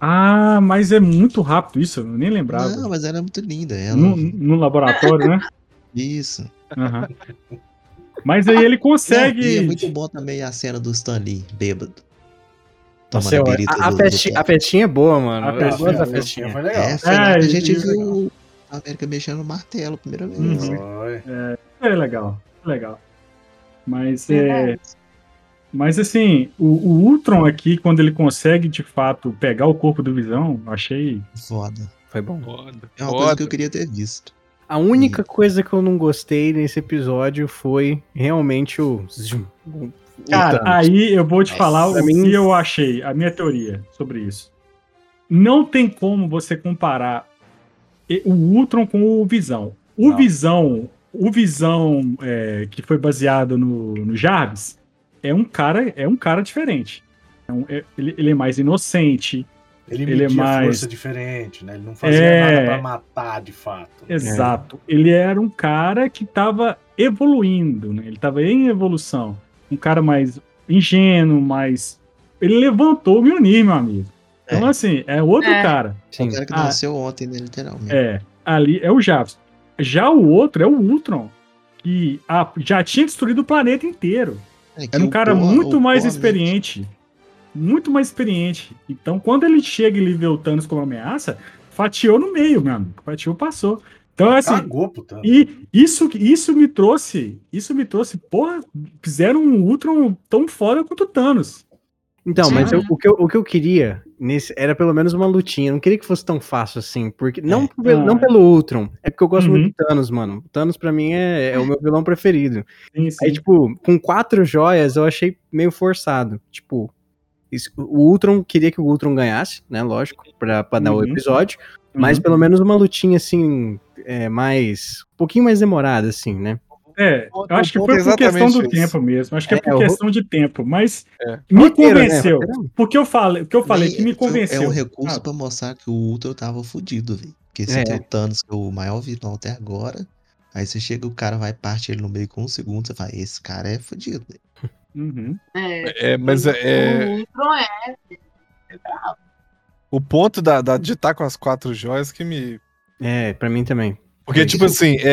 Ah, mas é muito rápido isso, eu nem lembrava. Não, mas ela é muito linda. Ela... No, no laboratório, né? <laughs> Isso. Aham. Mas aí ele Não, consegue. e é muito bom também a cena do Stan Lee, bêbado. Nossa, eu- a a, a, do- do festi- Thor. a festinha é boa, mano. A festinha da é festinha. Foi legal. É, foi É, a ele- gente viu a América mexendo no martelo, primeira vez. Uhum. Foi. É legal, é legal. Mas é. Mas assim, o, o Ultron aqui, quando ele consegue de fato pegar o corpo do Visão, eu achei. Foda. Foi bom. Foda. É uma coisa que eu queria ter visto. A única coisa que eu não gostei nesse episódio foi realmente o. zoom, o- o Cara, Thanos. aí eu vou te Nossa. falar o mim- que eu achei, a minha teoria sobre isso. Não tem como você comparar e- o Ultron com o Visão. O Não. Visão, o Visão é, que foi baseado no, no Jarvis, é um cara, é um cara diferente. É um- é- ele, ele é mais inocente, Ele, Ele é mais- força diferente, né? Ele não fazia É. nada pra matar de fato. Exato. Ele era um cara que estava evoluindo, né? Ele estava em evolução. Um cara mais ingênuo, mais. Ele levantou o Mjolnir, meu amigo. Então, É. assim, é outro É. cara. O Sim. cara que Ah. nasceu ontem, né, literalmente. É. Ali é o Jarvis. Já o outro é o Ultron, que ah, já tinha destruído o planeta inteiro. É que Era um o cara Poa- muito o mais experiente. Muito mais experiente. Então, quando ele chega e ele vê o Thanos como ameaça, fatiou no meio, amigo. Fatiou, passou. Então, assim, Cagou, puta. E isso, isso me trouxe. Isso me trouxe. Porra, fizeram um Ultron tão foda quanto o Thanos. Então, mas Sim. eu- o, que eu, o que eu queria nesse era pelo menos uma lutinha. Eu não queria que fosse tão fácil assim. Porque, não, É. pelo, Ah. não pelo Ultron. É porque eu gosto Uhum. muito do Thanos, mano. O Thanos, pra mim, é, é o meu vilão preferido. Sim, sim. Aí, tipo, com quatro joias, eu achei meio forçado. Tipo, o Ultron queria que o Ultron ganhasse, né? Lógico, pra, pra dar o Uhum. episódio. Mas Uhum. pelo menos uma lutinha, assim, é, mais. Um pouquinho mais demorada, assim, né? É, O eu acho que foi é por questão do esse. tempo mesmo. Acho que é, É, por o- questão de tempo. Mas É. me Roteiro, né? convenceu. Roteiro. Porque eu falei, o que eu falei que me convenceu. É um recurso Ah, pra mostrar que o Ultron tava fudido, velho. Porque você É. tem o Thanos, que é o maior vilão até agora. Aí você chega, o cara vai parte ele no meio com um segundo, você fala, esse cara é fudido, velho. Uhum. É, É, mas é, o Ultron é. é brabo. o ponto da, da, de estar com as quatro joias que me. É, pra mim também. Porque, É tipo assim, é,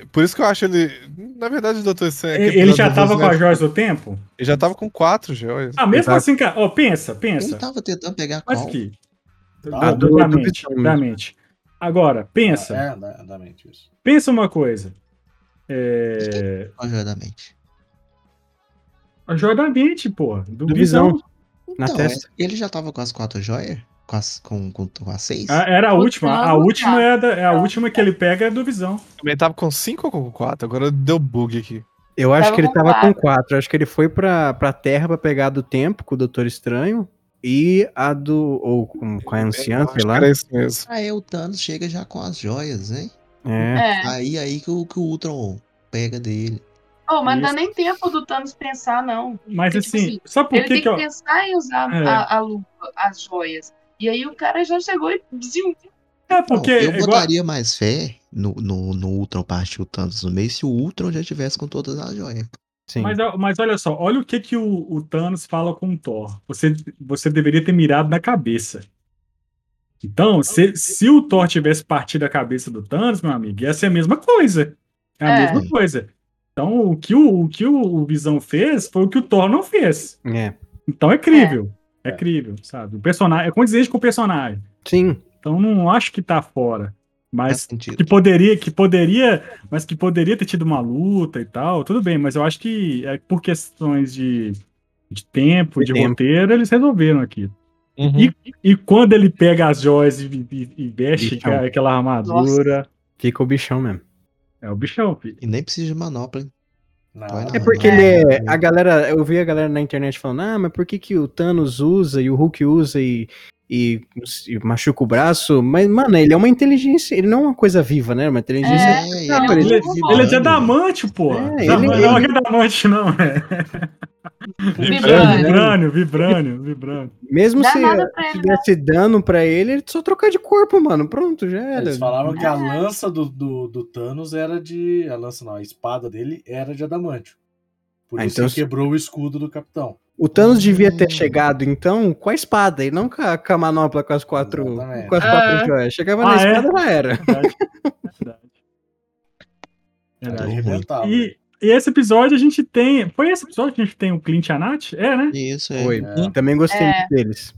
é. Por isso que eu acho ele. Na verdade, o Doutor Estranho. aquele Ele já tava do com as joias do tempo? Ele já tava com quatro joias. Ah, mesmo Exato. assim, cara. Ó, pensa, Ele pensa. tava tentando pegar Mas qual? aqui. Ah, do- da do mente, Visão da mente. Agora, pensa. É, da, da mente isso. Pensa uma coisa. É... Qual joia da mente? A joia da mente, pô. Do, Do visão. Visão. Na Então, testa. ele já tava com as quatro joias? Com as, com, com, com as seis? Ah, Era a O última. A última é, a da- é a última que ele pega é do visão. Também tava com cinco ou com quatro? Agora deu bug aqui. Eu acho Tava que ele tava com quatro. quatro. Acho que ele foi pra, pra Terra pra pegar a do tempo com o Doutor Estranho. E a do. Ou com, com a anciã, sei que lá. Era isso mesmo. Aí o Thanos chega já com as joias, hein? É. É. Aí aí que o, que o Ultron pega dele. Oh, mas não dá nem tempo do Thanos pensar, não. Mas Porque, tipo assim, assim, sabe por Ele que tem que que eu... pensar em usar É. a, a luva, as joias. E aí o cara já chegou e zium, É Não, porque... eu igual- botaria mais fé no, no, no Ultron partir o Thanos no meio se o Ultron já tivesse com todas as joias. Sim. Mas, mas olha só, olha o que, que o, o Thanos fala com o Thor. Você, você deveria ter mirado na cabeça. Então, se, se o Thor tivesse partido a cabeça do Thanos, meu amigo, ia ser a mesma coisa. É a É. mesma coisa. Então, o que o, o que o Visão fez foi o que o Thor não fez. É. Então é crível. É, É. crível, sabe? O personagem é condizente com o personagem. Sim. Então não acho que tá fora. Mas sentido. que poderia, que poderia, mas que poderia ter tido uma luta e tal, tudo bem, mas eu acho que é por questões de, de tempo, De de tempo. roteiro, eles resolveram aqui. Uhum. E, e quando ele pega as joias e, e- e veste Bichão. aquela- aquela armadura, Fica o bichão mesmo. É o bichão, filho. E nem precisa de manopla, hein? Não, É porque ele é. A galera. Eu vi a galera na internet falando, ah, mas por que, que o Thanos usa e o Hulk usa e, e, e machuca o braço? Mas, mano, ele é uma inteligência. Ele não é uma coisa viva, né? Uma inteligência. É, É, Não, tá ele- Ele, vibrando, ele é de adamante, pô. É, ele- não ele- é adamante, não, é. Vibrânio. Vibrânio, vibrânio, vibrânio. Mesmo Dá se, se desse dano pra ele, ele só trocar de corpo, mano. Pronto, já era. Eles falavam que a lança do, do, do Thanos era de. A lança não, a espada dele era de adamantio. Por Ah, isso então quebrou o escudo do capitão. O Thanos devia Hum. ter chegado, então, com a espada e não com a, com a manopla com as quatro, Exatamente. com as quatro Ah. joias. Chegava Ah, na é? espada, já era. Verdade. Verdade. Verdade. Deu ruim. Arrebentava. E, e esse episódio a gente tem. Foi esse episódio que a gente tem o Clint e a Nath? É, né? Isso, é. Foi. É. Também gostei É. muito deles.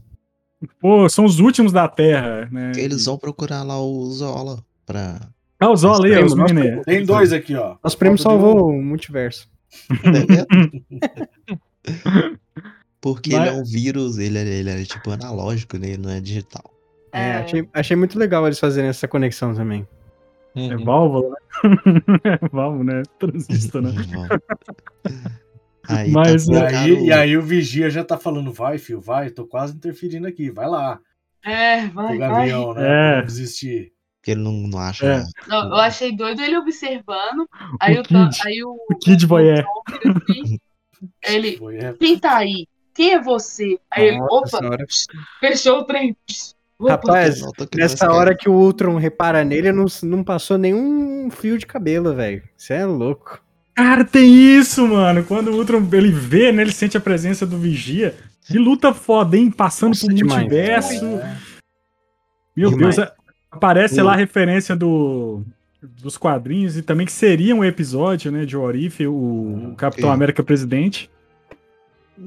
Pô, são os últimos da Terra, né? Eles vão procurar lá o Zola pra. Ah, os olha aí, os meninos. Tem dois aqui, ó. Nosso prêmio salvou o multiverso. <laughs> Porque Mas- ele é um vírus, ele é, ele é tipo analógico, né? Ele não é digital. É, É. achei, achei muito legal eles fazerem essa conexão também. É Uhum. válvula, né? <laughs> é válvula, né? Transistor, né? <laughs> Aí Mas, tá E é, aí, e aí o Vigia já tá falando, vai, filho, vai, tô quase interferindo aqui, vai lá. É, O vai, vai. Gavião, né? É. desistir. que ele não, não acha. É. Não, eu achei doido ele observando. Aí O o, Kid. aí o, O Kid Voyeur. <laughs> Ele, Foi, é, quem tá aí? Quem é você? Aí ele, opa, senhora. fechou o trem. Opa, Rapaz, nessa hora que o Ultron repara nele, não, não passou nenhum fio de cabelo, velho. Você é louco. Cara, tem isso, mano. Quando o Ultron ele vê, né? Ele sente a presença do Vigia. Que luta foda, hein? Passando Nossa, por demais. multiverso. é. Meu Demais. Deus, aparece Hum. lá a referência do, dos quadrinhos e também que seria um episódio, né, de Orif, o, o Capitão Ok. América Presidente.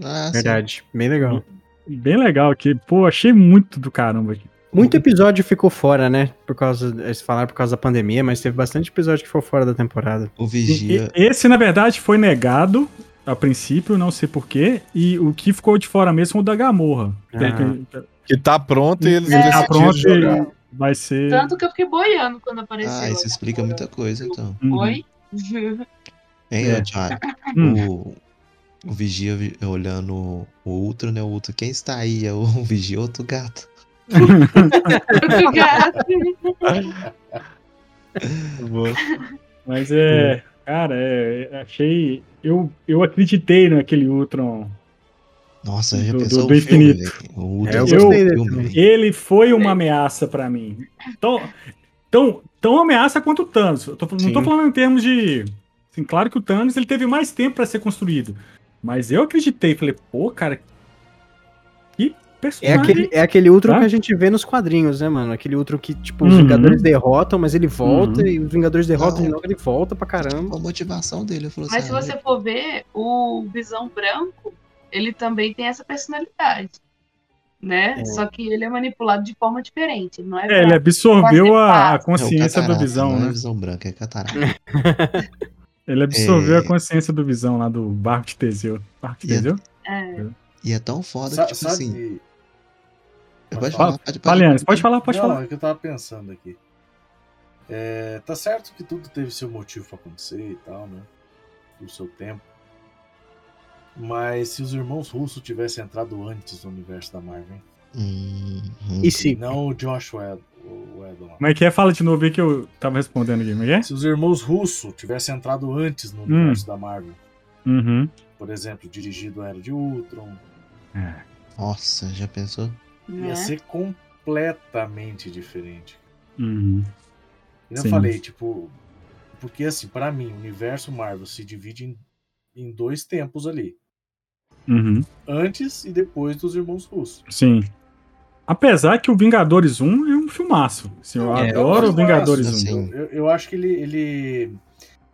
Ah, sim. Verdade. Bem legal. Bem legal aqui. Pô, achei muito do caramba aqui. Muito episódio ficou fora, né? Por causa. Eles falaram por causa da pandemia, mas teve bastante episódio que ficou fora da temporada. O Vigia. e- Esse, na verdade, foi negado a princípio, não sei porquê. E o que ficou de fora mesmo foi o da Gamorra. Ah. Que tá pronto e eles É. Tá decidiram pronto jogar. Vai ser. Tanto que eu fiquei boiando quando apareceu. Ah, isso explica muita coisa, então. Uhum. Oi? Hein, É. Thiago? <laughs> Hum. O, o Vigia vi- olhando o Ultron, né? O Ultron, quem está aí? É o <laughs> Vigia, outro gato. Outro gato. Mas é. Cara, é, é, achei. Eu, eu acreditei naquele Ultron. Nossa, já Do- pensou do- o do infinito. É, eu é gostei dele filme, também. velho. Ele foi uma ameaça pra mim. Tão, tão, tão ameaça quanto o Thanos. Eu tô- não tô falando em termos de. Assim, claro que o Thanos ele teve mais tempo pra ser construído. Mas eu acreditei. Falei, pô, cara. Que É personagem. aquele, é aquele Ultron Tá? que a gente vê nos quadrinhos, né, mano? Aquele Ultron que, tipo, os Uhum. Vingadores derrotam, mas ele volta, Uhum. e os Vingadores derrotam Não. de novo, ele volta pra caramba. A motivação dele, falou Mas se assim, você for ver, o Visão Branco, ele também tem essa personalidade. Né? É. Só que ele é manipulado de forma diferente. Ele não é, É, ele absorveu a, a é consciência do catarata, Visão, não né? é visão branca, é catarata. <laughs> Ele absorveu É. a consciência do Visão lá do barco de Teseu. Barco de E é- Teseu? É. E é tão foda que, tipo assim, pode Fala- falar, pode, pode. Pode falar, pode não, falar. é que eu tava pensando aqui. É, tá certo que tudo teve seu motivo pra acontecer e tal, né? O seu tempo. Mas se os irmãos russos tivessem entrado antes no universo da Marvel, hein? Hum, hum. E se? não o Josh Whedon. Como é que é? Fala de novo aí que eu tava respondendo aqui. Como é é? Se os irmãos russos tivessem entrado antes no Hum. universo da Marvel, Uhum. por exemplo, dirigido a Era de Ultron, É. Nossa, já pensou? ia Né? ser completamente diferente. Uhum. Eu Sim. falei, tipo, porque assim, pra mim, o universo Marvel se divide em, em dois tempos ali. Uhum. Antes e depois dos irmãos russos. Sim. Apesar que o Vingadores 1 é um filmaço. Assim, eu É, adoro eu o Vingadores 1. assim. Eu, eu acho que ele, ele,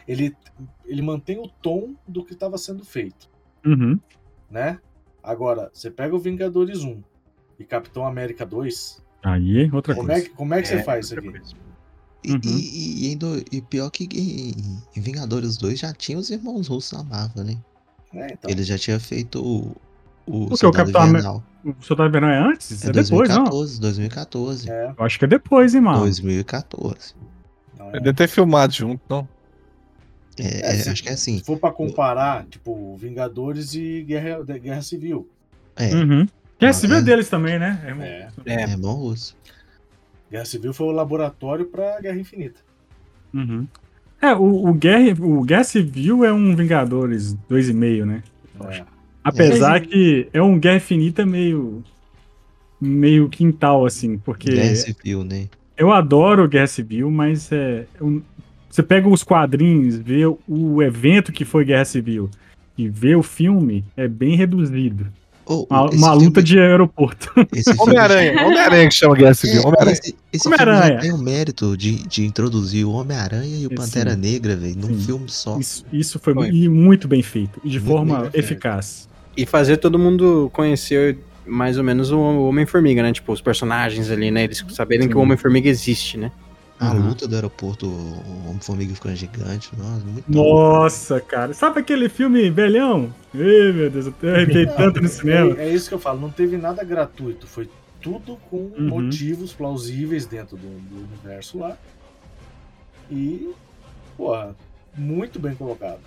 ele, ele mantém o tom do que estava sendo feito, Uhum. né? Agora, você pega o Vingadores 1 e Capitão América 2, Aí, outra como é, coisa. que- como é que você faz isso aqui? E, Uhum. e, e, ainda- e pior que em, em Vingadores 2 já tinha os irmãos russos na Marvel, né? É, então, Ele já tinha feito o, o Porque o Soldado Capitão Invernal. O Soldado Invernal é antes? É, É depois, não? 2014, 2014. é, Eu acho que é depois, hein, mano? 2014. não Ele é. deve ter filmado junto, não? É, É, é, se- acho que é assim. Se for pra comparar, tipo, Vingadores e Guerra, Guerra Civil. É, Uhum. É civil É. deles também, né? irmão? É. É. é irmão russo. Guerra Civil foi o laboratório pra Guerra Infinita. Uhum. É, o, o, Guerra, o Guerra Civil é um Vingadores 2,5, né? É. Apesar É. que é um Guerra Infinita meio. meio quintal, assim, porque Guerra Civil, né? eu adoro Guerra Civil, mas é. eu- você pega os quadrinhos, vê o evento que foi Guerra Civil e vê o filme, é bem reduzido. Oh, Uma, uma filme- luta de aeroporto. <laughs> Homem-Aranha. Homem-Aranha que chama Guerra Civil. É, Homem-Aranha. esse, já Homem-Aranha. tem o mérito de, de introduzir o Homem-Aranha e o Sim. Pantera Negra, velho, num Sim. filme só. Isso, isso foi, Foi. mu- e muito bem feito, e de Muito forma bem eficaz. E fazer todo mundo conhecer mais ou menos o Homem-Formiga, né? Tipo, os personagens ali, né? Eles saberem Sim. que o Homem-Formiga existe, né? A Uhum. luta do aeroporto, o Homem-Formiga ficando gigante, nossa, muito bom. Nossa, cara. Sabe aquele filme velhão? Ei, meu Deus, eu arrepiei tanto no cinema. É, é isso que eu falo, não teve nada gratuito, foi tudo com Uhum. motivos plausíveis dentro do, do universo lá. E, porra, muito bem colocado.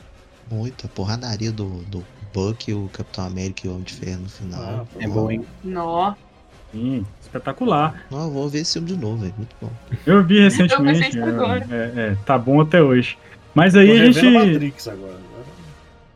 Muita porradaria do, do Buck, o Capitão América e o Homem de Ferro no Ah, final. É bom, hein? Nó. Sim, espetacular. Não, eu vou ver esse filme de novo, velho, muito bom. Eu vi Eu recentemente. isso agora. é, é, tá bom até hoje. Mas aí a gente. Matrix agora.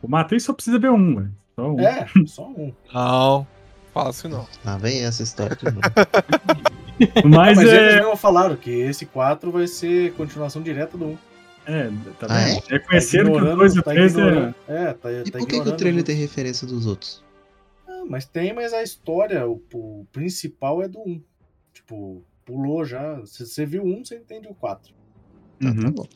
O Matrix só precisa ver um, velho. Só um. É, <laughs> só um. Não. Fala assim não. Lá vem essa história de novo. <laughs> Mas, Mas eles é. mesmo falaram que esse 4 vai ser continuação direta do 1. É, tá Ah, vendo? Reconheceram que o ignorando- 2 e o tá 3 é. ignorando- É, tá, E tá por que, que o trailer tem referência dos outros? Ah, mas tem, mas a história, o, o principal é do 1. Tipo, pulou já. Se você viu um, você entende o 4. Tá, tá Uhum. bom.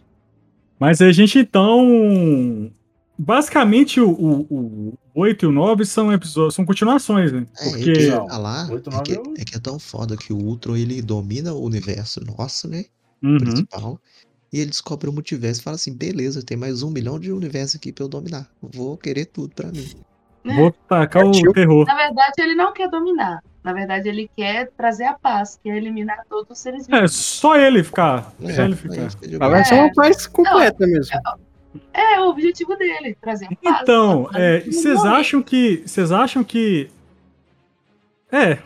Mas a gente então. Basicamente, o, o, o 8 e o 9 são episódios, são continuações, né? É, Porque. Não, falar oito, é, que, é o- é que é tão foda que o Ultron ele domina o universo nosso, né? Uhum. Principal. E ele descobre o multiverso e fala assim: beleza, tem mais um milhão de universos aqui pra eu dominar. Vou querer tudo pra mim. Vou tacar o terror. Na verdade, ele não quer dominar. Na verdade, ele quer trazer a paz, quer eliminar todos os seres É, vivos. só ele ficar. É, só ele ficar. fica de A boa. versão É. mais completa mesmo. É o objetivo dele, trazer a paz. Então, é, vocês morrer. acham que. Vocês acham que. É,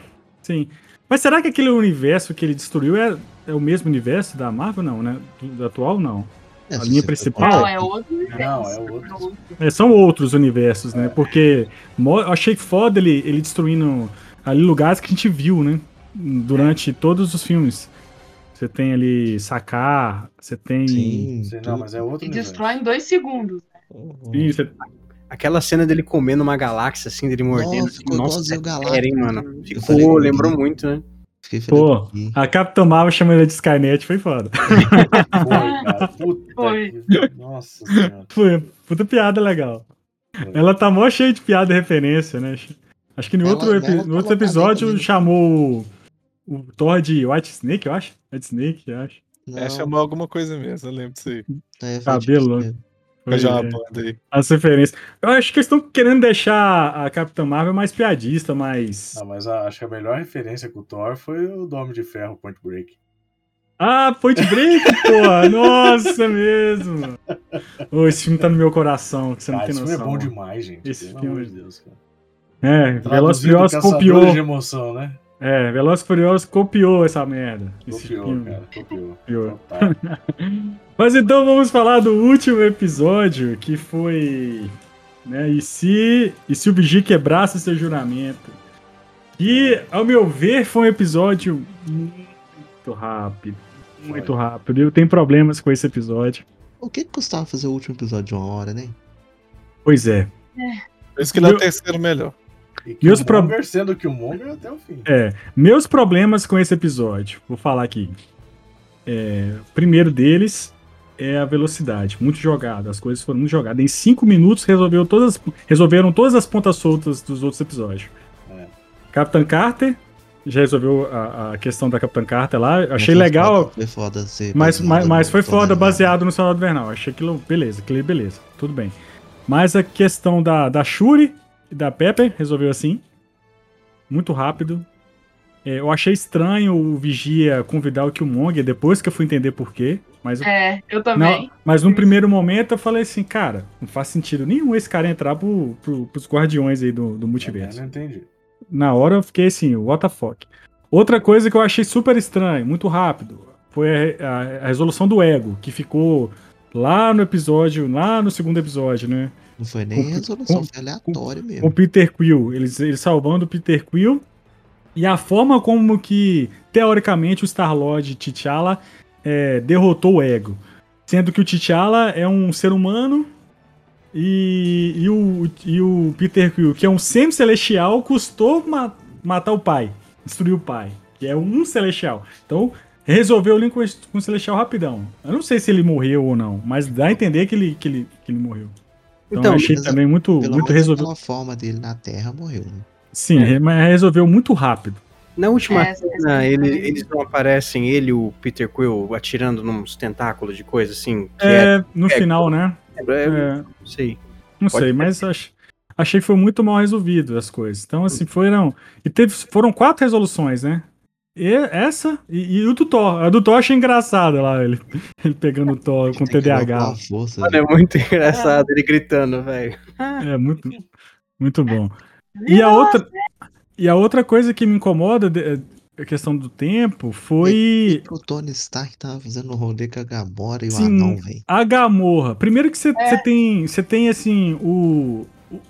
sim. Mas será que aquele universo que ele destruiu é, é o mesmo universo da Marvel? Não, né? Do, do atual, não. É, a linha principal? Não, é outro universo. Não, é outro. É, são outros universos, né? Porque mo- eu achei foda ele, ele destruindo ali lugares que a gente viu, né? Durante todos os filmes. Você tem ali Sacar, você tem. Sim, não, mas é outro E destrói em dois segundos. Uhum. Sim, você- Aquela cena dele comendo uma galáxia, assim, dele mordendo. Nossa, ficou Nossa, é Galactus. sério, hein, mano. Eu Ficou, lembrou muito, né? Fiquei feliz Pô, aqui. a Capitã Marvel chamando ela de Skynet foi foda. <laughs> Foi, cara. Puta Foi. que... Nossa senhora. Foi, puta piada legal. Ela tá mó cheia de piada e referência, né? Acho que no Ela- outro, epi- no outro episódio também. chamou o, Thor de White Snake, eu acho. White Snake, eu acho. Não, É, chamou alguma coisa mesmo, eu lembro disso aí. é, cabelo, difícil. Uma é, banda aí. as referências. Eu acho que eles estão querendo deixar a Capitã Marvel mais piadista, mais. Não, mas a- acho que a melhor referência com o Thor foi o do Homem de Ferro Point Break. Ah, Point Break, <laughs> porra! Nossa, mesmo! Ô, esse filme tá no meu coração, que você não Ah, tem esse noção. filme é bom demais, gente. Esse Pelo filme- amor de Deus, cara. É, Veloz Traduzido, Furioso Caçadores copiou. de emoção, né? É, Veloz Furioso copiou essa merda. Esse Copiou, cara. Copiou. Copiou. Total. <laughs> Mas então vamos falar do último episódio, que foi. Né, e, se, e se o Vigia quebrasse seu juramento? Que, ao meu ver, foi um episódio muito rápido. Muito Foi. rápido. Eu tenho problemas com esse episódio. O que que custava fazer o último episódio de uma hora, né? Pois é. Por isso que ele é o terceiro melhor. E os pro- sendo o Killmonger até o fim. É, meus problemas com esse episódio, vou falar aqui. É, o primeiro deles é a velocidade, muito jogada, as coisas foram muito jogadas. Em cinco minutos resolveu todas, resolveram todas as pontas soltas dos outros episódios. É. Capitã Carter já resolveu a, a questão da Capitã Carter lá, achei Mas foi legal, foda- Foi foda ser mas, baseado mas, mas no foi foda baseado no Soldado Invernal. Achei aquilo, beleza, aquilo beleza, tudo bem. Mas a questão da, da Shuri da Pepper resolveu assim, muito rápido. É, eu achei estranho o Vigia convidar o Killmonger depois que eu fui entender por quê. Mas, É, eu não, também. mas num primeiro momento eu falei assim, cara, não faz sentido nenhum esse cara entrar pro, pro, pros guardiões aí do, do Eu multiverso. não entendi. Na hora eu fiquei assim, what the fuck. Outra coisa que eu achei super estranho, muito rápido, foi a, a- a resolução do ego, que ficou lá no episódio, lá no segundo episódio, né? Não foi nem resolução, com- foi aleatório Com mesmo. o Peter Quill, eles, eles salvando o Peter Quill. E a forma como que, teoricamente, o Star-Lord T'Challa é, derrotou o ego. Sendo que o T'Challa é um ser humano e, e, o, e o Peter Quill, que é um semi-celestial, custou ma- matar o pai, destruir o pai, que é um celestial. Então, resolveu o link com, com o celestial rapidão. Eu não sei se ele morreu ou não, mas dá a entender que ele, que ele, que ele morreu. Então, Então, eu achei também muito, Pelo muito menos resolvido. aquela forma dele na Terra morreu, né? Sim, re- mas resolveu muito rápido. Na última É, cena, questão ele- eles não aparecem, ele e o Peter Quill atirando nos tentáculos de coisa assim. Que é, É, no é, final, né? é, É, não sei. não Pode sei, ser. mas ach- achei que foi muito mal resolvido as coisas. Então, assim, foram. E teve, foram quatro resoluções, né? E essa e, e o do Thor. A do Thor eu achei engraçada lá, ele, <laughs> ele pegando o Thor com TDAH. força, Mano, é muito engraçado ele gritando, velho. É, muito, muito bom. E a outra. E a outra coisa que me incomoda, de- a questão do tempo, foi O Tony Stark tava fazendo um rolê com a Gamora e o Sim. anão, velho. a Gamorra. Primeiro que você É. tem, você tem assim, o, o,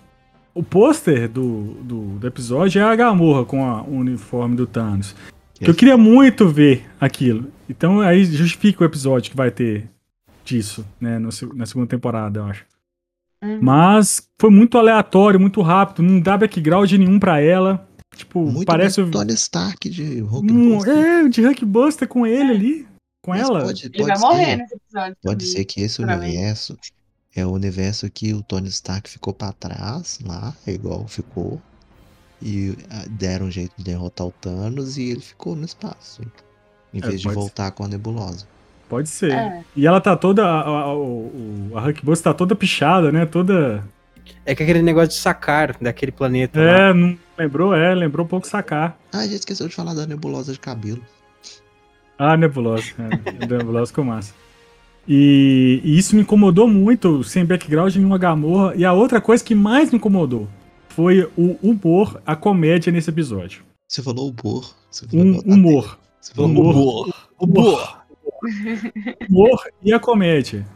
o pôster do, do, do episódio é a Gamorra com a- o uniforme do Thanos. Que eu queria muito ver aquilo. Então aí justifica o episódio que vai ter disso, né, no na segunda temporada, eu acho. Uhum. Mas foi muito aleatório, muito rápido, não dá background nenhum pra ela. Tipo, Muito parece o Tony Stark de Hulk. um, é, de Hulkbuster com ele ali, com Mas ela. Pode, Ele pode vai ser, morrer nesse episódio. Pode também. ser que esse pra mim. universo é o universo que o Tony Stark ficou pra trás lá, igual ficou. E ah, deram um jeito de derrotar o Thanos e ele ficou no espaço. Em É, vez de pode voltar com a nebulosa. Pode ser. É. E ela tá toda. A, a, tá toda pichada, né? Toda. É que aquele negócio de sacar daquele planeta lá. É, não lembrou? É, lembrou um pouco sacar. Ah, a gente esqueceu de falar da nebulosa de cabelo. Ah, Nebulosa. É, Nebulosa ficou massa. E, e isso me incomodou muito, sem background nenhuma Gamorra. E a outra coisa que mais me incomodou foi o humor, a comédia nesse episódio. Você falou humor. Você falou Um humor. Você falou Humor. humor. Humor. <laughs> humor e a comédia.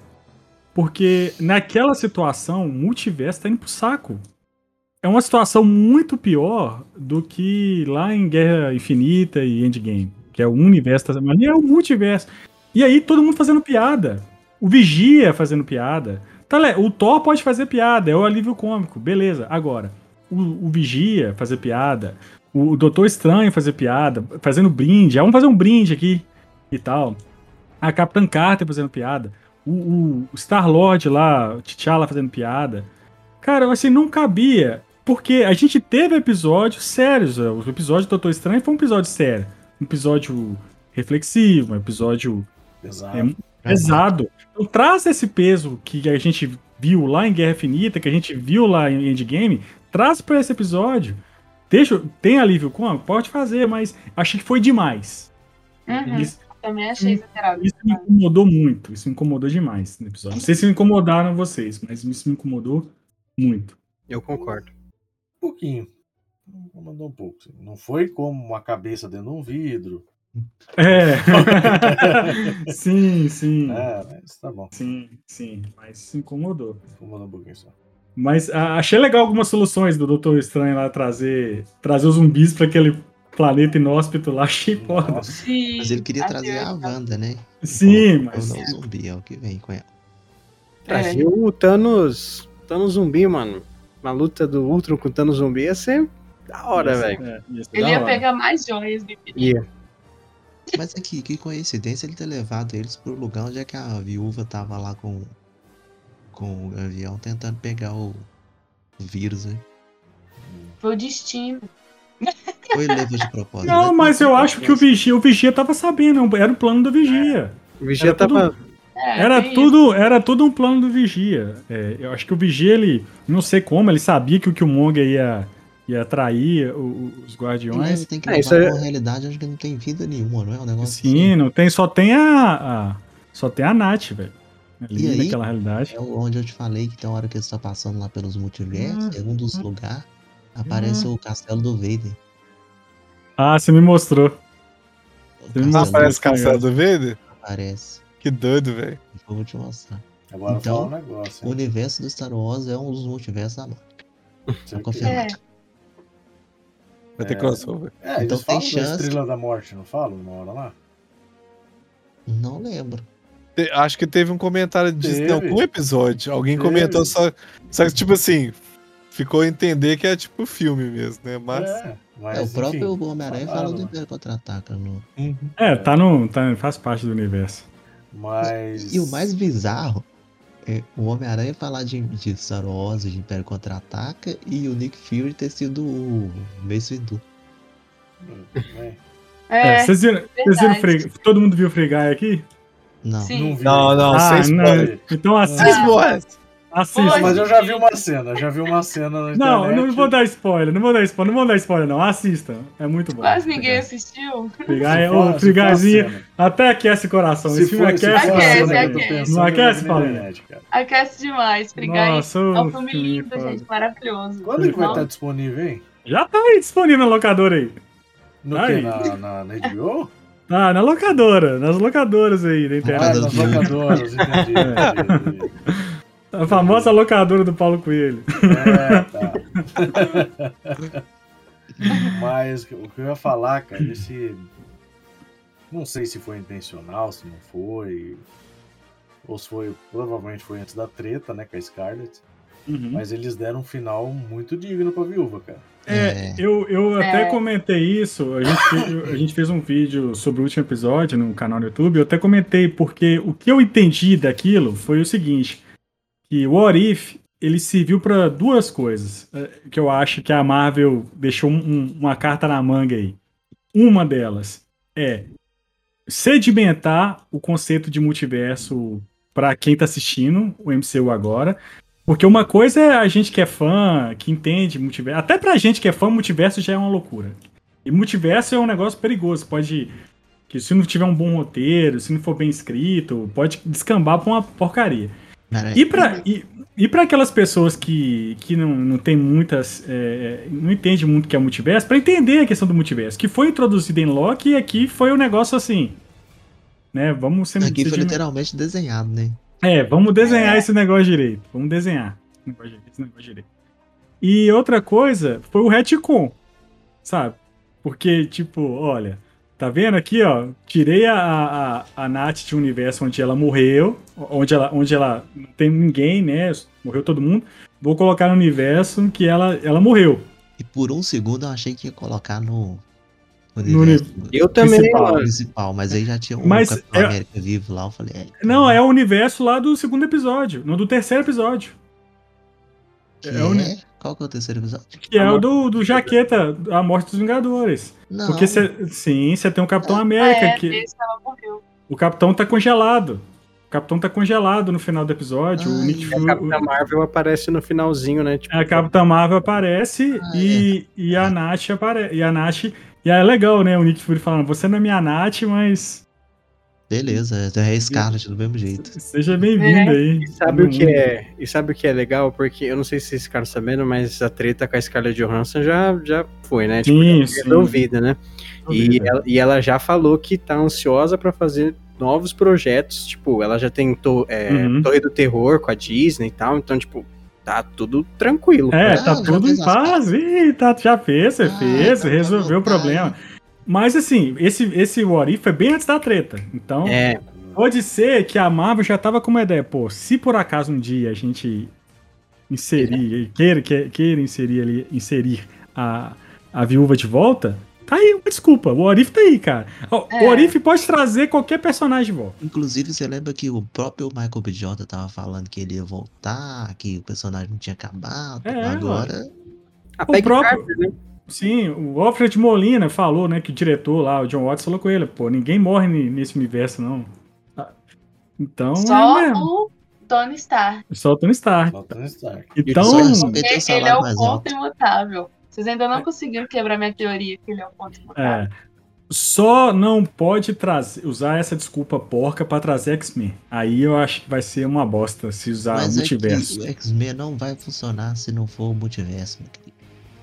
Porque naquela situação, o multiverso tá indo pro saco. É uma situação muito pior do que lá em Guerra Infinita e Endgame. Que é o universo, tá- ali é o multiverso. E aí todo mundo fazendo piada. O Vigia fazendo piada. Tá, o Thor pode fazer piada, é o alívio cômico, beleza. Agora, o, o Vigia fazer piada, o, Doutor Estranho fazer piada, fazendo brinde, ah, vamos fazer um brinde aqui e tal. A Capitã Carter fazendo piada, o, o- Star-Lord lá, o T'Challa fazendo piada. Cara, assim, não cabia, porque a gente teve episódios sérios. O episódio do Doutor Estranho foi um episódio sério. Um episódio reflexivo, um episódio Exato. É, pesado. Então traz esse peso que a gente viu lá em Guerra Infinita, que a gente viu lá em Endgame, traz pra esse episódio. Deixa, tem alívio com? Pode fazer, mas achei que foi demais. Uhum, Isso, Também achei exagerado. isso me incomodou muito. Isso me incomodou demais no episódio. Não sei se me incomodaram vocês, mas isso me incomodou muito. Eu concordo. Um pouquinho. Mandou um pouco. Não foi como uma cabeça dentro de um vidro. É. <laughs> sim, sim. É, mas tá bom. Sim, sim. Mas se incomodou. Mandou um pouquinho só. Mas ah, achei legal algumas soluções do Doutor Estranho lá trazer, trazer os zumbis pra aquele planeta inóspito lá. <laughs> Achei foda. Sim, Mas ele queria trazer a. Wanda, né? Sim, Ou mas. não, o zumbi é o que vem com ela. Trazer o Thanos, Thanos zumbi, mano. Uma luta do Ultron com o Thanos zumbi ia ser da hora, velho. é, Ele ia hora. pegar mais joias do. Ia. Mas aqui, que coincidência ele ter levado eles pro lugar onde é que a viúva tava lá com, com o avião tentando pegar o vírus, né? Foi o destino. Ele levou de propósito? Não, né? mas eu acho que o Vigia, o Vigia tava sabendo, era o plano do Vigia. O Vigia Era tudo- tava. É, Era tudo, era tudo um plano do Vigia. É, eu acho que o Vigia, ele, não sei como, ele sabia que o Killmonger ia, ia atrair o- o- os guardiões. tem que É, isso é- realidade onde não tem vida nenhuma, não é um negócio Sim, não tem, só tem a, a- só tem a Nath, velho. Ali E aí? naquela realidade. É onde eu te falei que tem uma hora que eles estão passando lá pelos multiversos, Ah. em um dos lugares, aparece o castelo do Vader. Ah, você me mostrou. O Você me. Aparece Castelo do Vader? aparece. Que doido, velho. Eu vou te mostrar. agora Então, um negócio. O universo do Star Wars é um dos multiversos da Marvel. Tá Certeza. confirmado. Vai ter É. crossover. É, Então tem chance. Estrela da Morte, não falam uma hora lá? Não lembro. Te- Acho que teve um comentário disso em Teve. algum episódio. Alguém Teve. comentou só. Só que, tipo assim, ficou a entender que é tipo filme mesmo, né? Mas. É, mas, é, o próprio Homem-Aranha fala do né? Império Contra-Ataca. No... Uhum. É, tá no, tá, faz parte do universo. Mas. E o mais bizarro é o Homem-Aranha falar de, de Star Wars, de Império Contra-Ataca, e o Nick Fury ter sido o Mace Windu. É, É, É, vocês viram, vocês viram. Free- todo mundo viu o Free Guy aqui? Não. Sim. não vi. Não, não, ah, sem não. spoiler. Então assista. Sem spoiler. assista. Mas eu já vi uma cena, já vi uma cena na Não, internet. não vou dar spoiler, não vou dar spoiler, não vou dar spoiler, não. Assista. É muito bom. Quase ninguém Free assistiu. É- a Guyzinho cena- até aquece o coração. Se Esse filme for, aquece o Aquece, que aquece. Não aquece, Paulinho? Aquece demais. Guy Nossa, é um o filme lindo, gente. Maravilhoso. Quando é que vai Não- estar disponível, hein? Já tá aí disponível na locadora aí. No Tá que? aí. Na, na, na HBO? Ah, na locadora, nas locadoras aí da Ah, internet. nas locadoras, <laughs> entendi. entendi. A famosa locadora do Paulo Coelho. É, tá. Mas o que eu ia falar, cara, esse. Não sei se foi intencional, se não foi. Ou se foi. Provavelmente foi antes da treta, né, com a Scarlett. Uhum. Mas eles deram um final muito digno pra viúva, cara. É, eu, eu até É. comentei isso. A gente, fez, a gente fez um vídeo sobre o último episódio no canal do YouTube. Eu até comentei porque o que eu entendi daquilo foi o seguinte: que o What If ele serviu para duas coisas é, que eu acho que a Marvel deixou um- um- uma carta na manga aí. Uma delas é sedimentar o conceito de multiverso para quem tá assistindo o MCU agora. Porque uma coisa é a gente que é fã, que entende multiverso. Até pra gente que é fã, multiverso já é uma loucura. E multiverso é um negócio perigoso. Pode. Que se não tiver um bom roteiro, se não for bem escrito, pode descambar pra uma porcaria. E pra, e, e pra aquelas pessoas que, que não, não tem muitas. é, não entende muito o que é multiverso, pra entender a questão do multiverso, que foi introduzido em Loki e aqui foi um negócio assim. Né? Vamos ser aqui foi literalmente desenhado, né? É, vamos desenhar esse negócio direito. Vamos desenhar esse negócio direito, esse negócio direito. E outra coisa foi o retcon, sabe? Porque, tipo, olha, Tá vendo aqui, ó? Tirei a, a, a Nath de um universo onde ela morreu, onde ela, onde ela não tem ninguém, né? Morreu todo mundo. Vou colocar no universo que ela, ela morreu. E por um segundo eu achei que ia colocar no. Universo Eu também, Principal. mano. principal, mas aí já tinha um Mas Capitão é- América vivo lá, eu falei, é, Não, é o universo lá do segundo episódio, não do terceiro episódio. que é o é? Qual que é o terceiro episódio? Que é o do, do Jaqueta, a morte dos Vingadores. Não, Porque cê, sim, você tem o Capitão América, é, que o Capitão tá congelado. O Capitão tá congelado no final do episódio. o Ai, Nick é A Fury, Capitã Marvel aparece no finalzinho, né? Tipo, a Capitã Marvel aparece Ah, e, e a Nath aparece. E a Nath. E é legal, né? O Nick Fury falando, você não é minha Nath, mas beleza, é a Scarlet do mesmo jeito. seja bem-vindo É. aí. E sabe o que é? E sabe o que é legal? Porque eu não sei se vocês ficaram sabendo, mas a treta com a Scarlett Johansson já, já foi, né? Tipo, Sim, já sim. resolvida, né? E ela, e ela já falou que tá ansiosa pra fazer novos projetos. Tipo, ela já tentou é, Uhum. Torre do Terror com a Disney e tal. Então, tipo, tá tudo tranquilo. É, Ah, tá tudo em paz. Ih, tá, já fez, você Ah, fez, então resolveu o tá, tá problema. Mas assim, esse, esse What If foi bem antes da treta. Então, É, pode ser que a Marvel já tava com uma ideia. Pô, se por acaso um dia a gente inserir, queira, que- queira inserir ali, inserir a, a viúva de volta, tá aí uma desculpa. O What If tá aí, cara. É. O What If pode trazer qualquer personagem de volta. Inclusive, você lembra que o próprio Michael B. Jordan tava falando que ele ia voltar, que o personagem não tinha acabado. É, agora, O próprio- Carter, né? Sim, o Alfred Molina falou, né, que o diretor lá, o John Watts, falou com ele, pô, ninguém morre nesse universo, não. Ah, Então, Só é mesmo. o Tony Stark. Só o Tony Stark. Só Tony Stark. Então, o Ele é o ponto imutável. Vocês ainda não conseguiram quebrar minha teoria que ele é o ponto imutável. é, só não pode trazer, usar essa desculpa porca pra trazer X-Men. Aí eu acho que vai ser uma bosta se usar o Mas é que multiverso. o X-Men não vai funcionar se não for o multiverso, meu querido.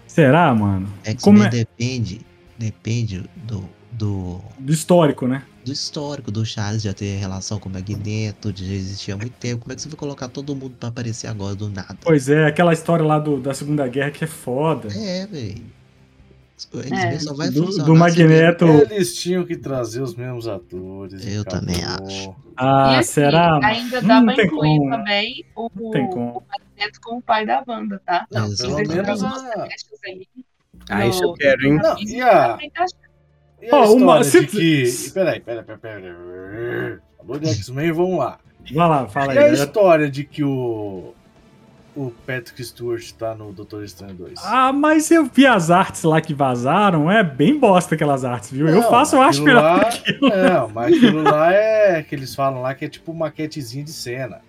Será, mano? X-Men Como é- depende, depende do, do, Do histórico, né? Do histórico do Charles já ter relação com o Magneto, de já existir há muito tempo. Como é que você vai colocar todo mundo pra aparecer agora do nada? Pois é, aquela história lá do- da Segunda Guerra que é foda. É, velho. O É, só vai do, do se Magneto. Eles tinham que trazer os mesmos atores. Eu também acho. Ah, e assim, será? ainda dá pra tem incluir como. também o, Não tem como. o Magneto como pai da banda, tá? Não, pelo menos aí Ah, isso no- eu quero, hein? Não, e a- Ó, uma- de que... Peraí, peraí, peraí, peraí. Falou de X-Men, vamos lá. Vai lá, fala E a aí. história de que o... O Patrick Stewart tá no Doutor Estranho 2? Ah, mas eu vi as artes lá que vazaram, é bem bosta aquelas artes, viu? eu Não, faço, eu acho lá- que aquilo. Não, mas aquilo lá é que eles falam lá que é tipo maquetezinha de cena.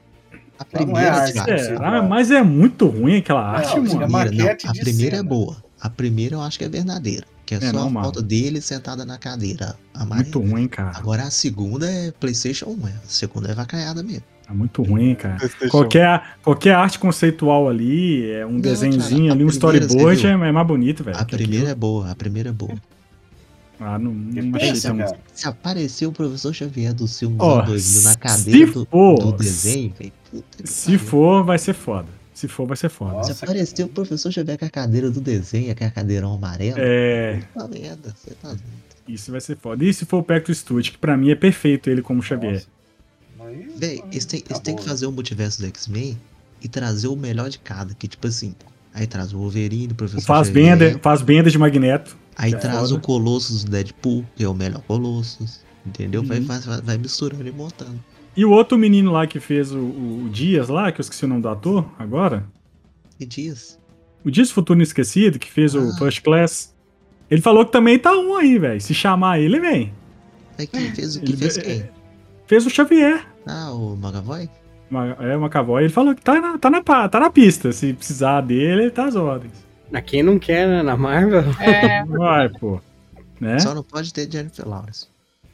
A Não é primeira, arte, cara, é. Será? Mas é muito ruim aquela arte, Não, a isso é mano. uma- primeira, não, a primeira é boa. A primeira eu acho que é verdadeira. Que é, É, só não, a foto dele sentada na cadeira. Muito ruim, cara. Agora a segunda é Playstation 1, é. a segunda é vacaiada mesmo. É muito ruim, cara. Qualquer, qualquer arte conceitual ali, é um Não, desenhozinho cara, ali, um primeira, storyboard é, é mais bonito, velho. A primeira é aquilo. boa, a primeira é boa. Ah, não, não achei tão... cara. Se apareceu o professor Xavier do filme Ó, anos 2000 na cadeira do, for- do desenho, velho. Se pariu. for, vai ser foda. Se for, vai ser foda. Nossa, Se apareceu o professor Xavier com a cadeira do desenho, com a cadeirão amarelo, É, puta merda, você tá doido. isso vai ser foda. E se for o Pecto Stuart, que pra mim é perfeito ele como Xavier. Aí, Véi, eles têm, eles têm que fazer o multiverso do X-Men e trazer o melhor de cada, que tipo assim, aí traz o Wolverine, o O professor faz Xavier, benda, faz benda de Magneto. aí é traz foda. o Colossus do Deadpool, que é o melhor Colossus, entendeu? Vai, Uhum. vai, vai- vai misturando e montando. E o outro menino lá que fez o, o Dias lá, que eu esqueci o nome do ator agora. E dias. O Dias Futuro Esquecido, que fez o Ah. First Class. Ele falou que também tá um aí, velho. Se chamar ele, vem. Aí quem fez o que Ele fez quem? Fez o Xavier. Ah, o McAvoy? Ma- É uma cavoy. Ele falou que tá na, tá, na, tá na pista. Se precisar dele, ele tá às ordens. A quem não quer, né? Na Marvel. É, Vai, pô. Né? Só não pode ter Jennifer Lawrence.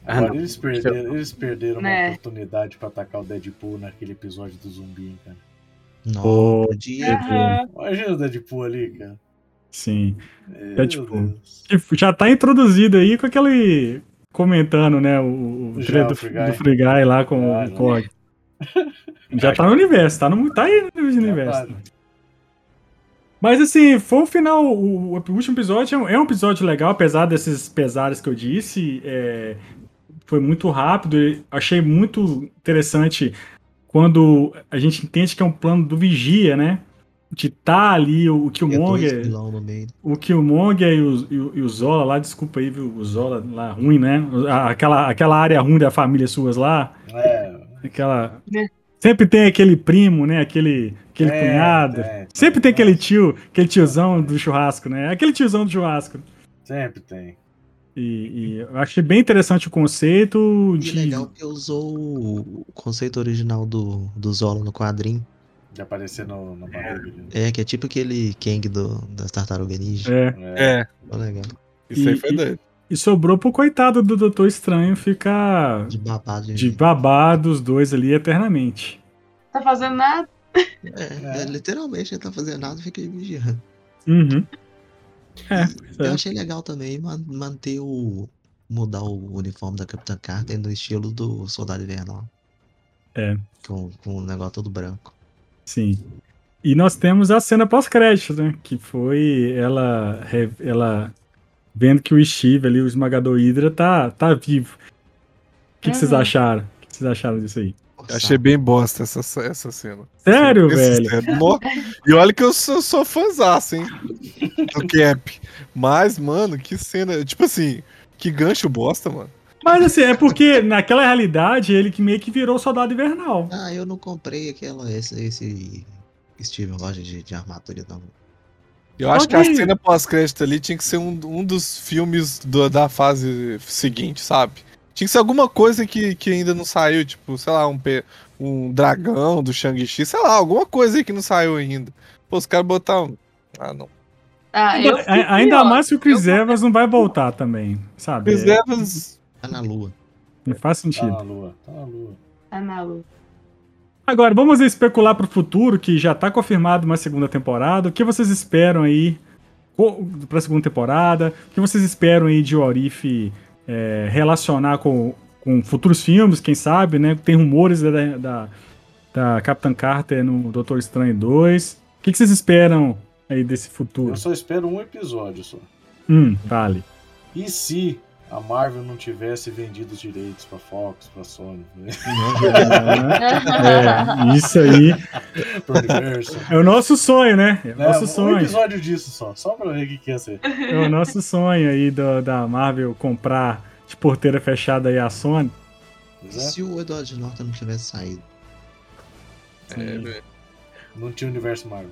Ah, Agora eles perderam, eles perderam uma Né. oportunidade pra atacar o Deadpool naquele episódio do zumbi, hein, cara. Não, podia. aham. Imagina o Deadpool ali, cara. Sim. Meu Deadpool. Deus. Já tá introduzido aí com aquele. Comentando, né? O, o Já, o do, Free Guy. do Free Guy lá com Ah, o. Cog. <laughs> Já tá no universo, tá, no, tá aí no universo. tá. Mas assim, foi um final. O, o último episódio é um, é um episódio legal, apesar desses pesares que eu disse. é, foi muito rápido. e Achei muito interessante quando a gente entende que é um plano do Vigia, né? De tá ali o, o Killmonger. O Killmonger e o, e, o, e o Zola lá, desculpa aí, viu? O Zola lá ruim, né? A- Aquela, aquela área ruim da família suas lá. É, Aquela. É. Sempre tem aquele primo, né? Aquele, aquele é, cunhado. é, Sempre tem aquele tio, aquele tiozão do churrasco, né? Aquele tiozão do churrasco. Sempre tem. E, e eu achei bem interessante o conceito E de. legal que usou o conceito original do, do Zola no quadrinho. De aparecer no, no barulho. É, que é tipo aquele Kang do, das Tartarugas Ninja. É, É. É, Ficou legal. isso aí E- foi e- doido. e sobrou pro coitado do Doutor Estranho ficar De babado. de babado os dois ali eternamente. Tá fazendo nada? É, é, literalmente, ele tá fazendo nada e fica aí vigiando. Uhum. É, Eu é. achei legal também man- manter o. mudar o uniforme da Capitã Carter no estilo do Soldado Invernal. É. Com, com o negócio todo branco. Sim. E nós temos a cena pós-créditos, né? Que foi ela, ela vendo que o Steve ali, o esmagador Hydra, tá, tá vivo. O que, que vocês Uhum. acharam? O que vocês acharam disso aí? Achei bem bosta essa, essa cena. Sério, velho? Nó. E olha que eu sou, sou fãzaço, hein? Do Cap. Mas, mano, que cena. Tipo assim, que gancho bosta, mano. Mas assim, é porque naquela realidade ele que meio que virou soldado invernal. Ah, eu não comprei aquela, esse, esse Steve Rogers de, de armadura, não. Eu acho que a cena pós-crédito ali tinha que ser um, um dos filmes do- da fase seguinte, sabe? Tinha que ser alguma coisa que, que ainda não saiu, tipo, sei lá, um, pe- um dragão do Shang-Chi, sei lá, alguma coisa aí que não saiu ainda. Pô, os caras botaram. Ah, não. Ah, eu Ainda pior. mais que o Chris Eu- Evans não vai voltar também, sabe? Chris É, Evans. Tá na lua. não faz Tá sentido. na lua, tá na lua. Tá na lua. Agora, vamos especular pro futuro, que já tá confirmado uma segunda temporada. O que vocês esperam aí pra segunda temporada? O que vocês esperam aí de Orif é, relacionar com, com futuros filmes, quem sabe, né? Tem rumores da, da, da Capitã Carter no Doutor Estranho 2. O que, que vocês esperam aí desse futuro? Eu só espero um episódio só. Hum, vale. E se a Marvel não tivesse vendido os direitos pra Fox, pra Sony, né? <laughs> É, isso aí é o nosso sonho, né? É o Né? nosso Um sonho. episódio disso só, só pra ver o que que ia ser. É o nosso sonho aí do- da Marvel comprar de porteira fechada aí a Sony. E é, se o Edward Norton não tivesse saído? É. Não tinha universo Marvel.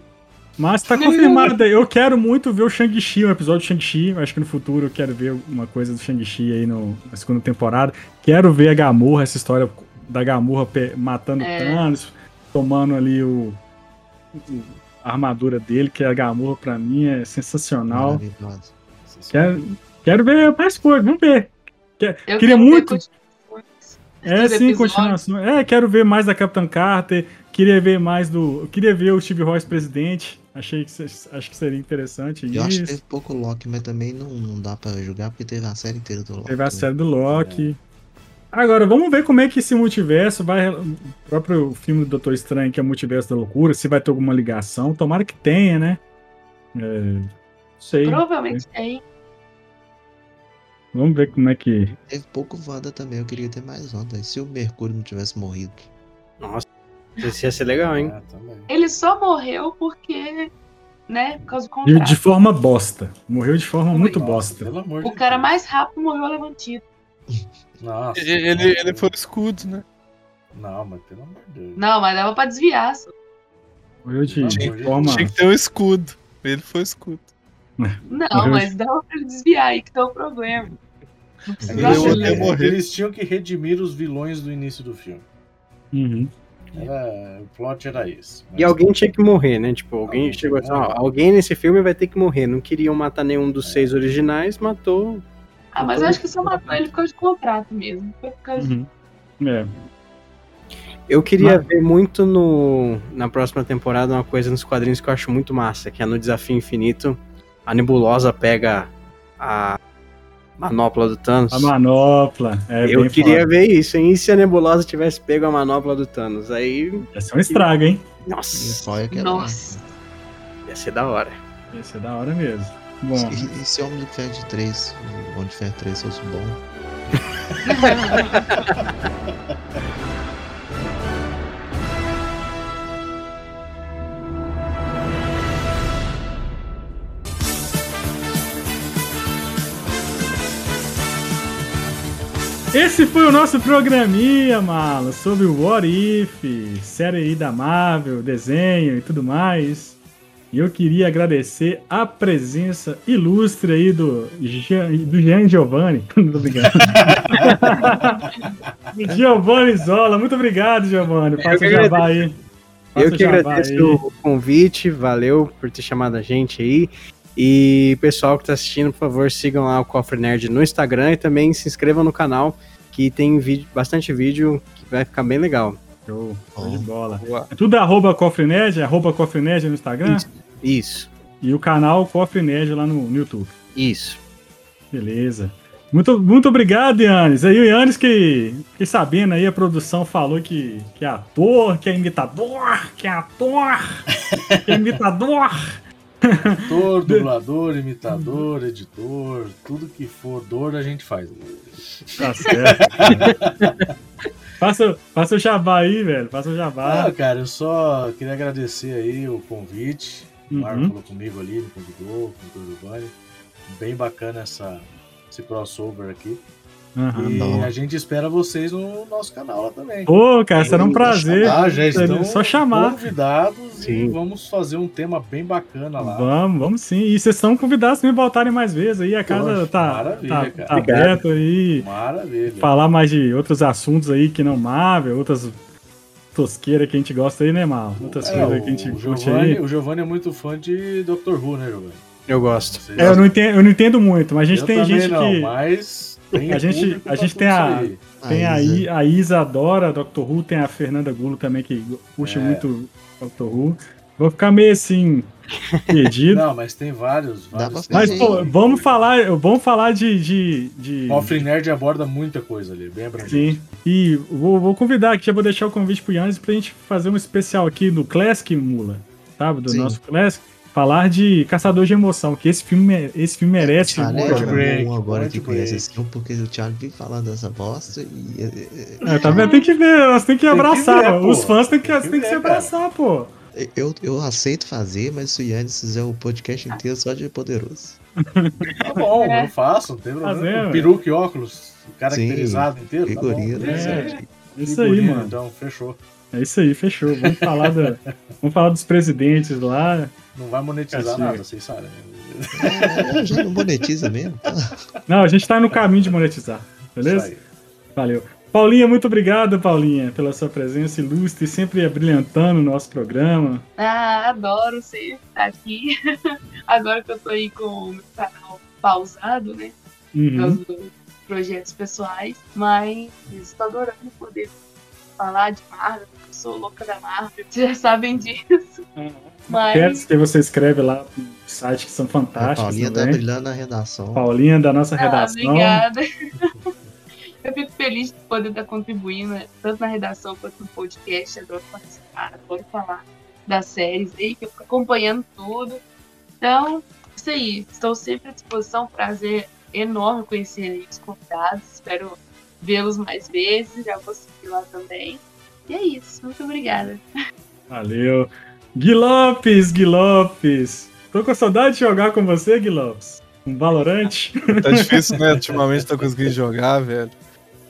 Mas tá confirmado. Eu quero muito ver o Shang-Chi, um episódio do Shang-Chi. Acho que no futuro eu quero ver uma coisa do Shang-Chi aí no, na segunda temporada. Quero ver a Gamorra, essa história da Gamorra matando É. Thanos, tomando ali o, o- a armadura dele, que a Gamorra pra mim é sensacional. Quero, quero ver mais coisas, vamos ver. Quer- queria quero ver muito. É, sim, continuação. É, quero ver mais da Capitã Carter. Queria ver mais do. Eu queria ver o Steve Royce presidente. Achei que acho que seria interessante Eu acho que teve pouco Loki, mas também não, não dá pra julgar porque teve a série inteira do Loki. Teve a né? série do Loki. Agora, vamos ver como é que esse multiverso vai. O próprio filme do Doutor Estranho, que é o Multiverso da Loucura, se vai ter alguma ligação. Tomara que tenha, né? É, não sei. Provavelmente tem. Vamos ver como é que. Teve pouco Wanda também, eu queria ter mais Wanda. E se o Mercúrio não tivesse morrido? Nossa, isso ia ser legal, hein? É. Ele só morreu porque, né, por causa do De, contrato. de forma bosta. Morreu de forma muito Nossa, bosta. Pelo amor O de cara Deus. mais rápido morreu levantito. Nossa. Ele, ele, ele foi o escudo, né? Não, mas pelo amor de Deus. Não, mas dava pra desviar. só. Morreu de, de Tinha- forma. Tinha que ter um escudo. Ele foi o escudo. Não, Morreu. mas dava pra ele desviar aí que tá o problema. Eles, eles tinham que redimir os vilões do início do filme. Uhum. Era, o plot era esse. E alguém tinha que morrer, né? Tipo, alguém Alguém chegou assim, que ó, alguém nesse filme vai ter que morrer. Não queriam matar nenhum dos seis originais, matou. Ah, mas eu acho que só matou ele por causa de contrato mesmo. Foi por causa de... Uhum. É. Eu queria Mas- ver muito no na próxima temporada uma coisa nos quadrinhos que eu acho muito massa, que é no Desafio Infinito, a Nebulosa pega a manopla do Thanos. A manopla. É eu bem queria foda. ver isso, hein? E se a Nebulosa tivesse pego a manopla do Thanos? Aí, Esse é um estrago, hein? Nossa. é Nossa. Ia ser da hora. Ia ser da hora mesmo. Bom, E, e se o Homem de Ferro de 3, o Homem de Ferro 3 fosse bom? <laughs> <laughs> esse foi o nosso programinha, Mala, sobre o What If, série aí da Marvel, desenho e tudo mais. E eu queria agradecer a presença ilustre aí do Jean, do Jean Giovanni. <laughs> Não tô brincando. Do <laughs> Giovanni Zola. Muito obrigado, Giovanni. Faça o jabá aí. Faça Eu que agradeço aí. o convite, valeu por ter chamado a gente aí. E pessoal que tá assistindo, por favor, sigam lá o Cofre Nerd no Instagram e também se inscrevam no canal, que tem vídeo, bastante vídeo que vai ficar bem legal. Show, show de bola. Boa. É tudo arroba Cofre Nerd, arroba Cofre Nerd no Instagram Isso, e o canal Cofre Nerd lá no, no YouTube. isso. Beleza. Muito, muito obrigado, Yannis. Aí o Yannis que, fiquei sabendo aí, a produção falou que, que é ator, que é imitador, que é ator, que é imitador. Ator, <laughs> dublador, imitador, editor, tudo que for dor a gente faz. Tá certo. <laughs> faça, faça o jabá aí, velho. Faça o Ah, jabá. cara, eu só queria agradecer aí o convite. O Marco Uhum. falou comigo ali, me convidou, com o Giovanni. Bem bacana essa, esse crossover aqui. Aham. e bom. a gente espera vocês no nosso canal lá também. Pô, cara, será um prazer. Ah, já estão só chamar. convidados e Sim. vamos fazer um tema bem bacana lá. Vamos, vamos sim. E vocês são convidados pra me voltarem mais vezes aí. A casa Poxa, tá, tá, tá aberta aí. Maravilha. falar mais de outros assuntos aí que não Marvel, outras tosqueiras que a gente gosta aí, né, Mal? Outras É, coisas que a gente curte aí. o Giovanni é muito fã de Doctor Who, né, Giovanni? Eu gosto. Vocês- É, eu, não entendo, eu não entendo muito, mas a gente Eu tem gente não, que. Mas A gente- a gente tem a- aí. Tem Aí, aí a Isa adora Doctor Who, tem a Fernanda Gulo também que curte É. muito Doctor Who. Vou ficar meio assim, <laughs> perdido. Não, mas tem vários. Vários mas, pô, vamos falar, vamos falar de. de, de... Cofre Nerd aborda muita coisa ali, bem abrangente. Sim. E vou, vou convidar aqui, já vou deixar o convite pro Yannis pra gente fazer um especial aqui do Classic Mula, sabe? Do Sim. nosso Classic. Falar de Caçador de Emoção, que esse filme, me- esse filme merece. Point é um- Break, um agora Point que conhece esse filme, porque o Thiago vive falando dessa bosta e. é, É, tá vendo? Tem que ver, nós tem que Tem que abraçar. ver. Os fãs têm que, Tem que tem que se ver, cara. abraçar, pô. é, Eu, eu aceito fazer, mas se o Yannis fizer o podcast inteiro só de poderoso. Tá bom, eu faço, não tem problema. Fazendo. Peruca e óculos, caracterizado inteiro. Tá bom. É. Isso aí, mano. Então, fechou. É isso aí, fechou. Vamos falar, da, vamos falar dos presidentes lá. Não vai monetizar nada, vocês sabem. É, já não monetiza mesmo. tá? Não, a gente tá no caminho de monetizar, beleza? Valeu. Paulinha, muito obrigado, Paulinha, pela sua presença ilustre, sempre brilhantando o nosso programa. Ah, adoro sempre estar aqui. <laughs> Agora que eu tô aí com o meu canal pausado, né? Por Uhum. causa dos projetos pessoais. Mas estou adorando poder falar de Marvel. Sou louca da Marvel, vocês já sabem disso. Mas Pets que você escreve lá no site que são A fantásticos Paulinha tá brilhando na redação. Paulinha da nossa Ah, redação. obrigada. <laughs> Eu fico feliz de poder estar contribuindo, né, tanto na redação quanto no podcast. Adoro participar, adoro falar das séries aí, que eu fico acompanhando tudo. Então, isso aí. Estou sempre à disposição. Prazer enorme conhecer aí os convidados. Espero vê-los mais vezes. Já vou seguir lá também. E é isso. Muito obrigada. Valeu. Gui Lopes, Gui Lopes. Tô com saudade de jogar com você, Gui Lopes. Um Valorante. <laughs> Tá difícil, né? Ultimamente tô conseguindo jogar, velho.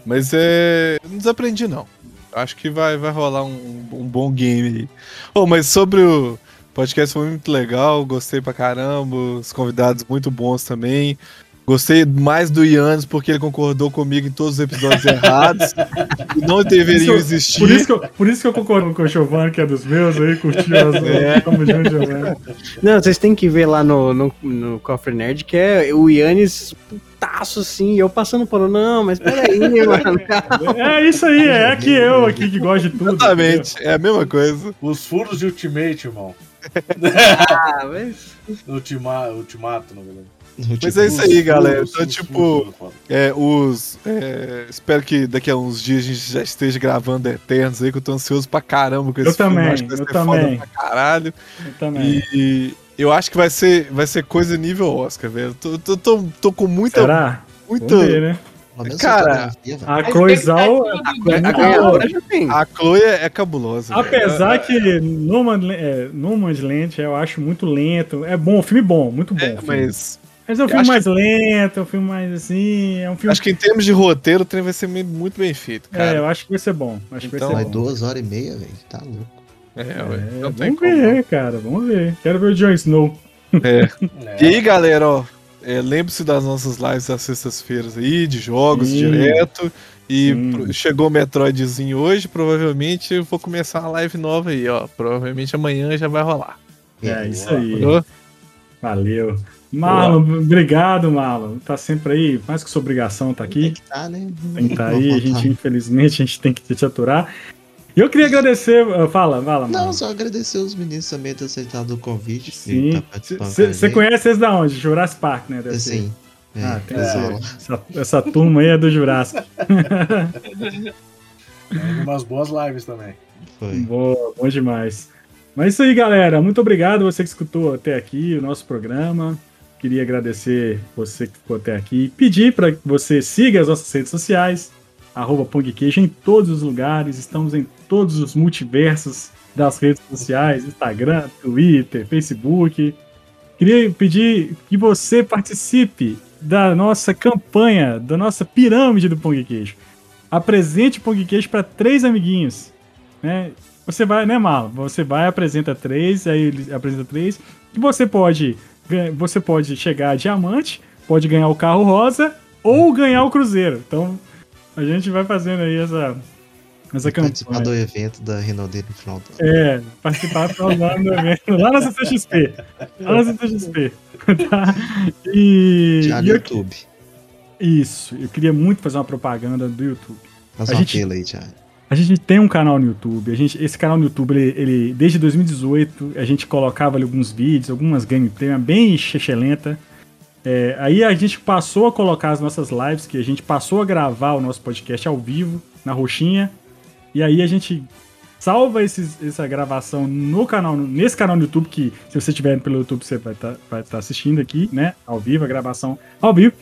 Mas é. eu Não desaprendi, não. Acho que vai, vai rolar um, um bom game aí. Oh, mas sobre o podcast foi muito legal, gostei pra caramba, os convidados muito bons também. Gostei mais do Yannis porque ele concordou comigo em todos os episódios errados. e não deveriam Isso- existir. Por isso, que eu, por isso que eu concordo com o Giovanni, que é dos meus aí, curtiu as É. <laughs> Tamo junto, Giovanni. Não, vocês têm que ver lá no, no, no Cofre Nerd, que é o Yannis putaço assim, e eu passando por não, mas peraí, <laughs> mano. É isso aí, é aqui eu aqui que gosto de tudo. Exatamente, é a mesma coisa. Os furos de Ultimate, irmão. <laughs> Ah, mas... Ultima, ultimato, na verdade. Mas é isso aí, Os galera. Então, os tipo, foda. É, os. é, espero que daqui a uns dias a gente já esteja gravando Eternos aí, que eu tô ansioso pra caramba com esse Eu filme. também, acho que vai eu ser foda também. pra caralho. Eu também. E, eu acho que vai ser, vai ser coisa nível Oscar, velho. Tô, tô, tô, tô com muita. Será? muita ver, né? Cara, velho. A Chloe Zhao, A, Chloe é, é cabulosa. velho. apesar que Nomadland, é, Nomadland eu acho muito lento. É bom, filme bom, muito bom. É, filme. mas Mas é um eu filme mais lento, é um filme mais assim. É um filme. acho que em termos de roteiro, o trem vai ser muito bem feito, É, cara. eu acho que vai ser bom. Acho que Então, vai ser bom. duas horas e meia, velho. Tá louco. É, É, ué, não tem vamos como. ver, cara, vamos ver. Quero ver o Jon Snow. É. <laughs> É. E aí, galera, ó, é, lembre-se das nossas lives às sextas-feiras aí, de jogos Sim. direto. E chegou o Metroidzinho hoje, provavelmente eu vou começar uma live nova aí, ó. Provavelmente amanhã já vai rolar. É isso boa. aí. Falou? Valeu. Marlon, obrigado, Marlon. Tá sempre aí, mais que sua obrigação tá Tem aqui. que tá, né? Tem que tá Não aí, a gente, infelizmente, a gente tem que te aturar. E eu queria agradecer. ah, Fala, fala, Marlon. Não, só agradecer os meninos também ter aceitado o convite. Sim. tá Você gente. conhece eles da onde? Jurassic Park, né? Deve ser. Sim. É, Ah, tem é, essa, essa, turma aí é do Jurassic. Tem umas boas lives também. Foi. Boa, bom demais. Mas é isso aí, galera. Muito obrigado você que escutou até aqui o nosso programa. Queria agradecer você que ficou até aqui. Pedir para que você siga as nossas redes sociais, arroba Pongqueijo em todos os lugares. Estamos em todos os multiversos das redes sociais, Instagram, Twitter, Facebook. Queria pedir que você participe da nossa campanha, da nossa pirâmide do Pong Queijo. Apresente o Pong Queijo para três amiguinhos. Né? Você vai, né, Marlon? Você vai, apresenta três, aí ele apresenta três. E você pode, você pode chegar a diamante, pode ganhar o carro rosa ou ganhar o cruzeiro. Então, a gente vai fazendo aí essa, essa Participar campanha. do evento da Renaudet no final do ano. É, participar do evento, lá na CCXP. Lá na CCXP. <laughs> Tá? E, Já no YouTube. isso, eu queria muito fazer uma propaganda do YouTube. Faz A um gente- aí, Thiago. A gente tem um canal no YouTube. A gente, esse canal no YouTube, ele, ele- desde 2018, a gente colocava ali alguns vídeos, algumas gameplay bem chechelenta. É, aí a gente passou a colocar as nossas lives, que a gente passou a gravar o nosso podcast ao vivo, na roxinha. E aí a gente salva esses- essa gravação no canal, nesse canal no YouTube, que se você estiver pelo YouTube, você vai estar assistindo aqui, né? Ao vivo, a gravação ao vivo.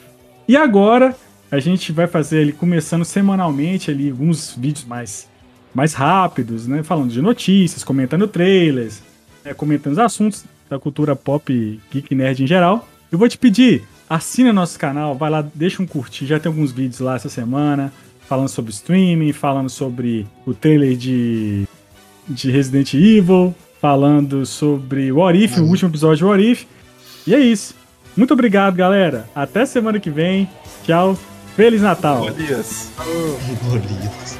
E agora a gente vai fazer ele começando semanalmente ali alguns vídeos mais, mais rápidos, né? Falando de notícias, comentando trailers, né, comentando os assuntos da cultura pop, geek nerd em geral. Eu vou te pedir, assina nosso canal, vai lá, deixa um curtir, já tem alguns vídeos lá essa semana, falando sobre streaming, falando sobre o trailer de, de Resident Evil, falando sobre What If, o último episódio de What If. E é isso. Muito obrigado, galera. Até semana que vem. Tchau. Feliz Natal. Elias. <laughs> Bolitas.